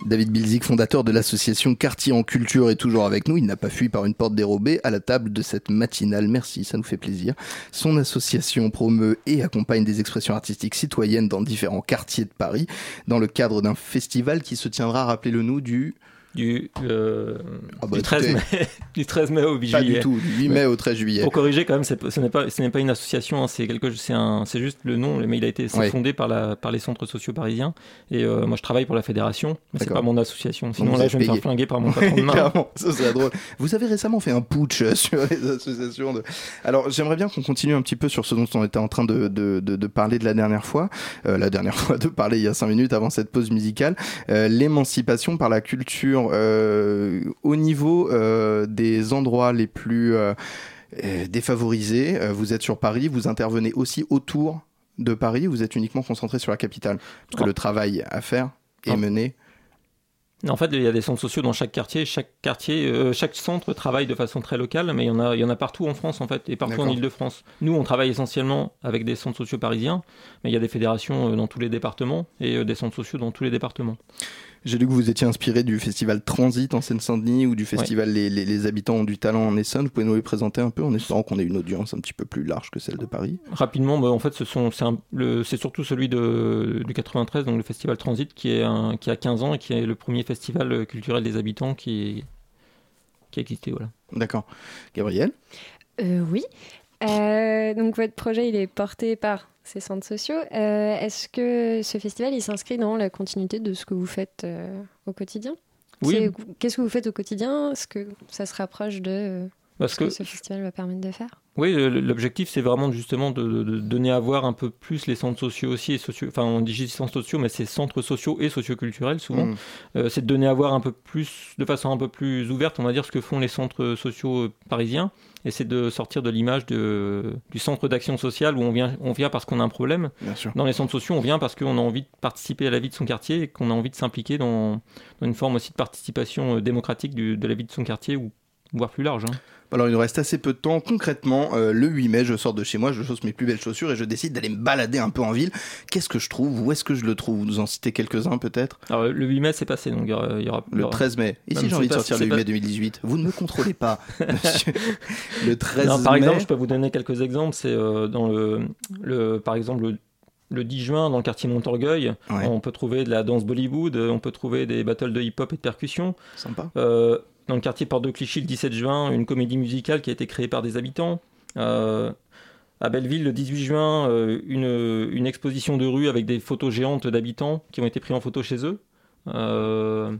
David Bilzik, fondateur de l'association Quartier en Culture, est toujours avec nous. Il n'a pas fui par une porte dérobée à la table de cette matinale. Merci, ça nous fait plaisir. Son association promeut et accompagne des expressions artistiques citoyennes dans différents quartiers de Paris, dans le cadre d'un festival qui se tiendra, rappelez-le nous, du du, euh, Ah bah, du, 13 mai, du 13 mai au 8 Pas juillet. du tout, du 8 mai au 13 juillet. Pour corriger quand même, ce n'est pas, ce n'est pas une association, hein, c'est quelque, c'est un, c'est juste le nom, mais il a été c'est Ouais. fondé par la, par les centres sociaux parisiens. Et euh, moi, je travaille pour la fédération, mais c'est pas mon association. Sinon là, je vais me faire flinguer par mon patron de main. Clairement, ça serait drôle. Vous avez récemment fait un putsch euh, sur les associations. De... Alors, j'aimerais bien qu'on continue un petit peu sur ce dont on était en train de, de, de, de parler de la dernière fois. Euh, la dernière fois, de parler il y a cinq minutes avant cette pause musicale. L'émancipation par la culture euh, au niveau euh, des endroits les plus euh, défavorisés. Vous êtes sur Paris, vous intervenez aussi autour de Paris, vous êtes uniquement concentré sur la capitale? Parce que le travail à faire est mené. En fait, il y a des centres sociaux dans chaque quartier. Chaque quartier, euh, chaque centre travaille de façon très locale, mais il y en a, il y en a partout en France en fait, et partout en D'accord. Île-de-France. Nous, on travaille essentiellement avec des centres sociaux parisiens, mais il y a des fédérations dans tous les départements et des centres sociaux dans tous les départements. J'ai lu que vous étiez inspiré du festival Transit en Seine-Saint-Denis ou du festival les, les- les habitants ont du talent en Essonne. Vous pouvez nous les présenter un peu en espérant qu'on ait une audience un petit peu plus large que celle de Paris. Rapidement, bah, en fait, ce sont, c'est, c'est surtout celui de, du 93, donc le festival Transit, qui, est un- qui a 15 ans et qui est le premier festival culturel des habitants qui, qui a existé. Voilà. D'accord. Gabriel? Euh, oui. Euh, donc votre projet, il est porté par ces centres sociaux. Euh, Est-ce que ce festival, il s'inscrit dans la continuité de ce que vous faites euh, au quotidien? Oui. Qu'est-ce que vous faites au quotidien? Est-ce que ça se rapproche de euh, Parce ce que, que- ce festival va permettre de faire? Oui, l'objectif, c'est vraiment justement de, donner à voir un peu plus les centres sociaux aussi, et enfin on dit juste centres sociaux, mais c'est centres sociaux et socioculturels souvent. Mm. Euh, c'est de donner à voir un peu plus, de façon un peu plus ouverte, on va dire, ce que font les centres sociaux euh, parisiens, et c'est de sortir de l'image de- du centre d'action sociale où on vient, on vient parce qu'on a un problème. Bien sûr. Dans les centres sociaux, on vient parce qu'on a envie de participer à la vie de son quartier et qu'on a envie de s'impliquer dans, dans une forme aussi de participation euh, démocratique du- de la vie de son quartier, ou voire plus large. hein. Alors il nous reste assez peu de temps. Concrètement, euh, le 8 mai, je sors de chez moi, je chausse mes plus belles chaussures et je décide d'aller me balader un peu en ville. Qu'est-ce que je trouve? Où est-ce que je le trouve? Vous nous en citez quelques-uns peut-être? Alors, le 8 mai, c'est passé, donc il y aura. il y aura- il y Le aura- 13 mai. Et si j'ai envie de sortir le 8 pas- mai 2018 Vous ne me contrôlez pas, monsieur. Le 13 Non, par mai. exemple, je peux vous donner quelques exemples. C'est euh, dans le, le, par exemple, le, le 10 juin, dans le quartier Montorgueil, Ouais. on peut trouver de la danse Bollywood, on peut trouver des battles de hip-hop et de percussion. Sympa. Euh, dans le quartier Porte de Clichy, le 17 juin, une comédie musicale qui a été créée par des habitants. Euh, à Belleville le 18 juin euh, une, une exposition de rue avec des photos géantes d'habitants qui ont été pris en photo chez eux. Euh,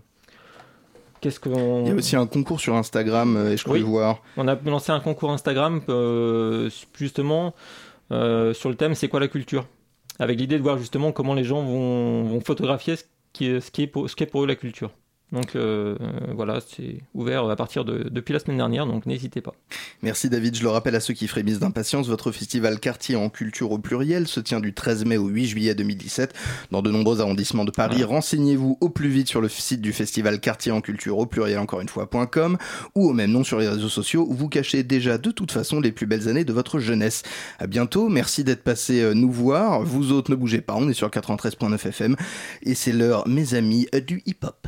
Qu'est-ce qu'on. Il y a aussi un concours sur Instagram, et je crois Oui. le voir. On a lancé un concours Instagram justement sur le thème C'est quoi la culture? Avec l'idée de voir justement comment les gens vont, vont photographier ce qui, est, ce, qui est pour, ce qui est pour eux la culture. Donc euh, voilà, c'est ouvert à partir de depuis la semaine dernière, donc n'hésitez pas. Merci David, je le rappelle à ceux qui frémissent d'impatience, votre festival Quartier en culture au pluriel se tient du 13 mai au 8 juillet 2017 dans de nombreux arrondissements de Paris. Renseignez-vous au plus vite sur le site du festival Quartier en culture au pluriel encore une fois.com ou au même nom sur les réseaux sociaux où vous cachez déjà de toute façon les plus belles années de votre jeunesse. À bientôt, merci d'être passé euh, nous voir. Vous autres ne bougez pas, on est sur 93.9 FM et c'est l'heure mes amis du hip-hop.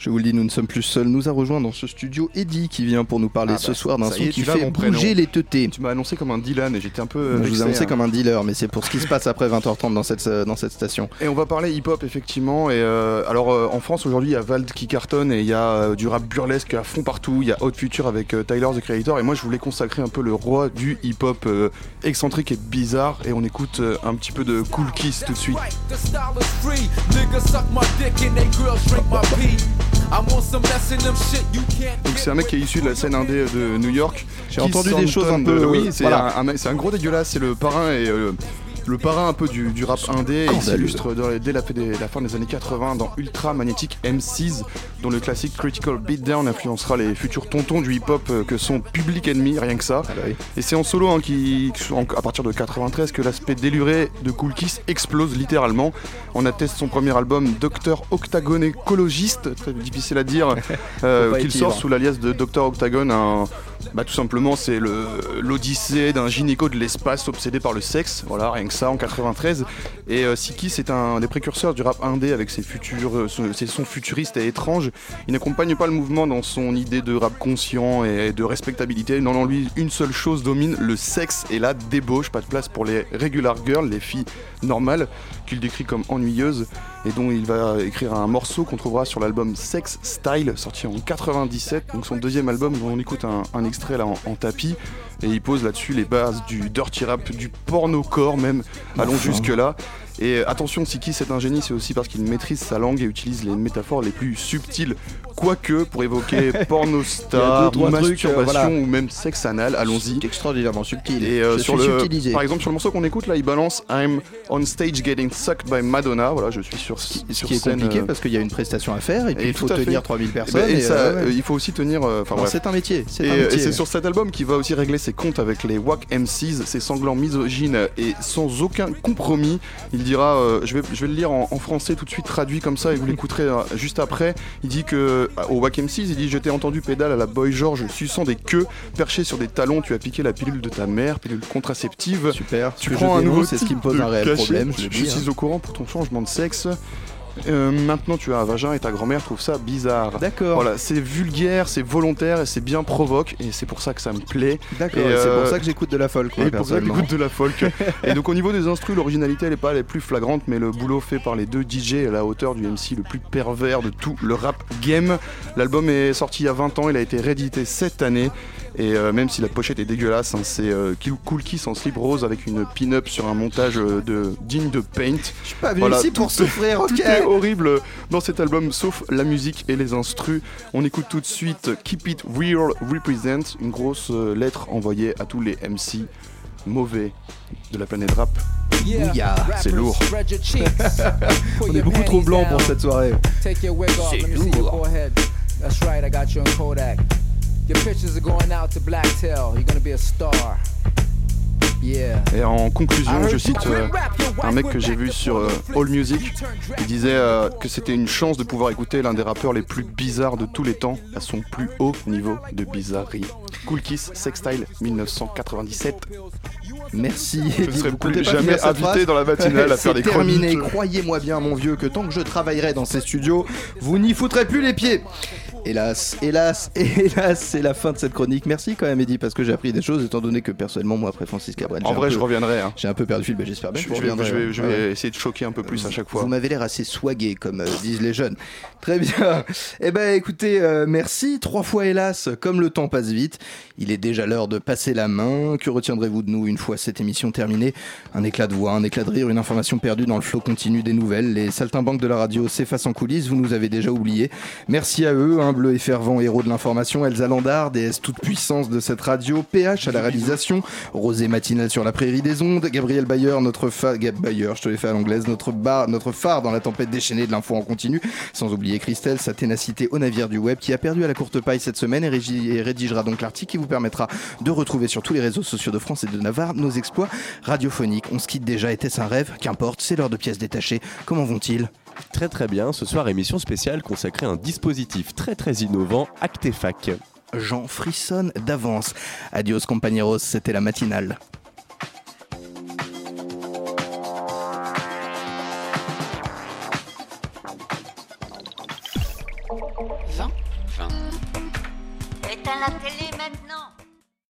Je vous le dis, nous ne sommes plus seuls. Nous a rejoint dans ce studio Eddie qui vient pour nous parler Ah ce bah, soir d'un son est, qui fait bouger les teutés. Tu m'as annoncé comme un Dylan et j'étais un peu. Je vous ai annoncé hein. comme un dealer, mais c'est pour ce qui se passe après 20h30 dans cette, dans cette station. Et on va parler hip-hop effectivement. Et euh, alors euh, en France aujourd'hui il y a Vald qui cartonne et il y a euh, du rap burlesque à fond partout. Il y a Hot Future avec euh, Tyler the Creator. Et moi je voulais consacrer un peu le roi du hip-hop euh, excentrique et bizarre. Et on écoute euh, un petit peu de Cool Kiss tout de suite. Donc c'est un mec qui est issu de la scène indé de New York. J'ai entendu des choses un peu, de- Oui, euh, c'est voilà. un, un gros dégueulasse. C'est le parrain et euh, le parrain un peu du, du rap indé. Il s'illustre dès la, fin des années 80 dans Ultra Magnetic MCs, dont le classique Critical Beatdown influencera les futurs tontons du hip-hop euh, que sont Public Enemy, rien que ça. Ah bah Et c'est en solo hein, qui, en- à partir de 93 que l'aspect déluré de Cool Kiss explose littéralement. On atteste son premier album Docteur Octagone écologiste, très difficile à dire, euh, qu'il sort sous l'alias de Docteur Octagone. Un, bah, tout simplement, c'est l'odyssée d'un gynéco de l'espace obsédé par le sexe. Voilà, rien que ça en 93. Et euh, Siki, c'est un des précurseurs du rap indé avec ses, futurs, euh, sons futuristes et étranges. Il n'accompagne pas le mouvement dans son idée de rap conscient et de respectabilité. Non, non, lui, une seule chose domine le sexe et la débauche. Pas de place pour les regular girls, les filles normales, qu'il décrit comme ennuyeuses et dont il va écrire un morceau qu'on trouvera sur l'album Sex Style, sorti en 97, donc son deuxième album, dont on écoute un, un extrait là en, en tapis, et il pose là-dessus les bases du dirty rap, du porno-core même, allons jusque-là. Et attention, Siki, c'est un génie, c'est aussi parce qu'il maîtrise sa langue et utilise les métaphores les plus subtiles, quoique pour évoquer pornostar, masturbation euh, voilà. ou même sexe anal, allons-y. Extraordinairement subtil. Et euh, Je sur suis le, subtilisé. par exemple sur le morceau qu'on écoute là, il balance I'm on stage getting sucked by Madonna. Voilà, je suis sur Ce sur qui est scène, compliqué euh, parce qu'il y a une prestation à faire et puis et il faut tenir 3000 et personnes. ben, et et, ça, euh, ouais. il faut aussi tenir. c'est un métier. Et, un et métier. c'est sur cet album qu'il va aussi régler ses comptes avec les Wack MCs, ces sanglants misogynes et sans aucun compromis. Il dira, euh, je, vais, je vais le lire en, en français tout de suite traduit comme ça et vous l'écouterez euh, juste après. Il dit que euh, au Wack MCs, il dit Je t'ai entendu pédale à la Boy George, suçant des queues, perché sur des talons, tu as piqué la pilule de ta mère, pilule contraceptive. Super. Tu prends un nouveau c'est ce qui me pose un réel cachet. problème, je suis hein. au courant pour ton changement de sexe. Euh, maintenant tu as un vagin et ta grand-mère trouve ça bizarre. D'accord. Voilà, c'est vulgaire, c'est volontaire et c'est bien provoque et c'est pour ça que ça me plaît. D'accord, Et, et c'est euh, pour ça que j'écoute de la folk. moi, et pour ça que j'écoute de la folk. et donc au niveau des instrus, l'originalité elle est pas la plus flagrante, mais le boulot fait par les deux DJ est à la hauteur du MC le plus pervers de tout le rap game. L'album est sorti il y a 20 ans, il a été réédité cette année. Et euh, même si la pochette est dégueulasse, hein, c'est euh, Kill- Cool Kiss en slip rose avec une pin-up sur un montage euh, de digne de Paint. Je suis pas venu ici pour souffrir, Tout ok. est horrible dans cet album, sauf la musique et les instrus. On écoute tout de suite Keep It Real Represent, une grosse euh, lettre envoyée à tous les MC mauvais de la planète rap. C'est lourd. On est beaucoup trop blanc pour cette soirée. C'est lourd. forehead. That's right, I got you on Kodak. Your pictures are going out to Blacktail. You're gonna be a star. Yeah. Et en conclusion, je cite euh, un mec que j'ai vu sur euh, All Music. Il disait euh, que c'était une chance de pouvoir écouter l'un des rappeurs les plus bizarres de tous les temps à son plus haut niveau de bizarrerie. Cool Kiss, Sextile, 1997. Merci. Je ne serai vous plus jamais invité dans la matinale à faire des terminé. chroniques. Croyez-moi bien, mon vieux, que tant que je travaillerai dans ces studios, vous n'y foutrez plus les pieds. Hélas, hélas, hélas, c'est la fin de cette chronique. Merci quand même, Eddy, parce que j'ai appris des choses, étant donné que personnellement, moi, après Francis Cabrel, En vrai, peu- je reviendrai. hein. J'ai un peu perdu le fil, mais j'espère bien Je, que vous je vais, reviendrez, je vais- je vais ouais. essayer de choquer un peu plus à chaque fois. Vous m'avez l'air assez swagué, comme euh, disent les jeunes. Très bien. Eh ben, écoutez, euh, merci. Trois fois, hélas, comme le temps passe vite, il est déjà l'heure de passer la main. Que retiendrez-vous de nous une fois cette émission terminée? Un éclat de voix, un éclat de rire, une information perdue dans le flot continu des nouvelles. Les saltimbanques de la radio s'effacent en coulisses, vous nous avez déjà oubliés. Merci à eux, humbles et fervents héros de l'information. Elsa Landard, déesse toute puissance de cette radio. PH à la réalisation. Rosée matinale sur la prairie des ondes. Gabriel Bayer, notre phare. Gab Bayer, je te l'ai fait à l'anglaise. Notre, bar, notre phare dans la tempête déchaînée de l'info en continu. Sans oublier Christelle, sa ténacité au navire du web qui a perdu à la courte paille cette semaine et, et rédigera donc l'article qui vous permettra de retrouver sur tous les réseaux sociaux de France et de Navarre nos exploits radiophoniques. On se quitte déjà, était-ce un rêve? Qu'importe, c'est l'heure de pièces détachées. Comment vont-ils? Très très bien, ce soir émission spéciale consacrée à un dispositif très très innovant, Actefac. Jean frissonne d'avance. Adios compañeros, c'était la matinale. Éteins la télé maintenant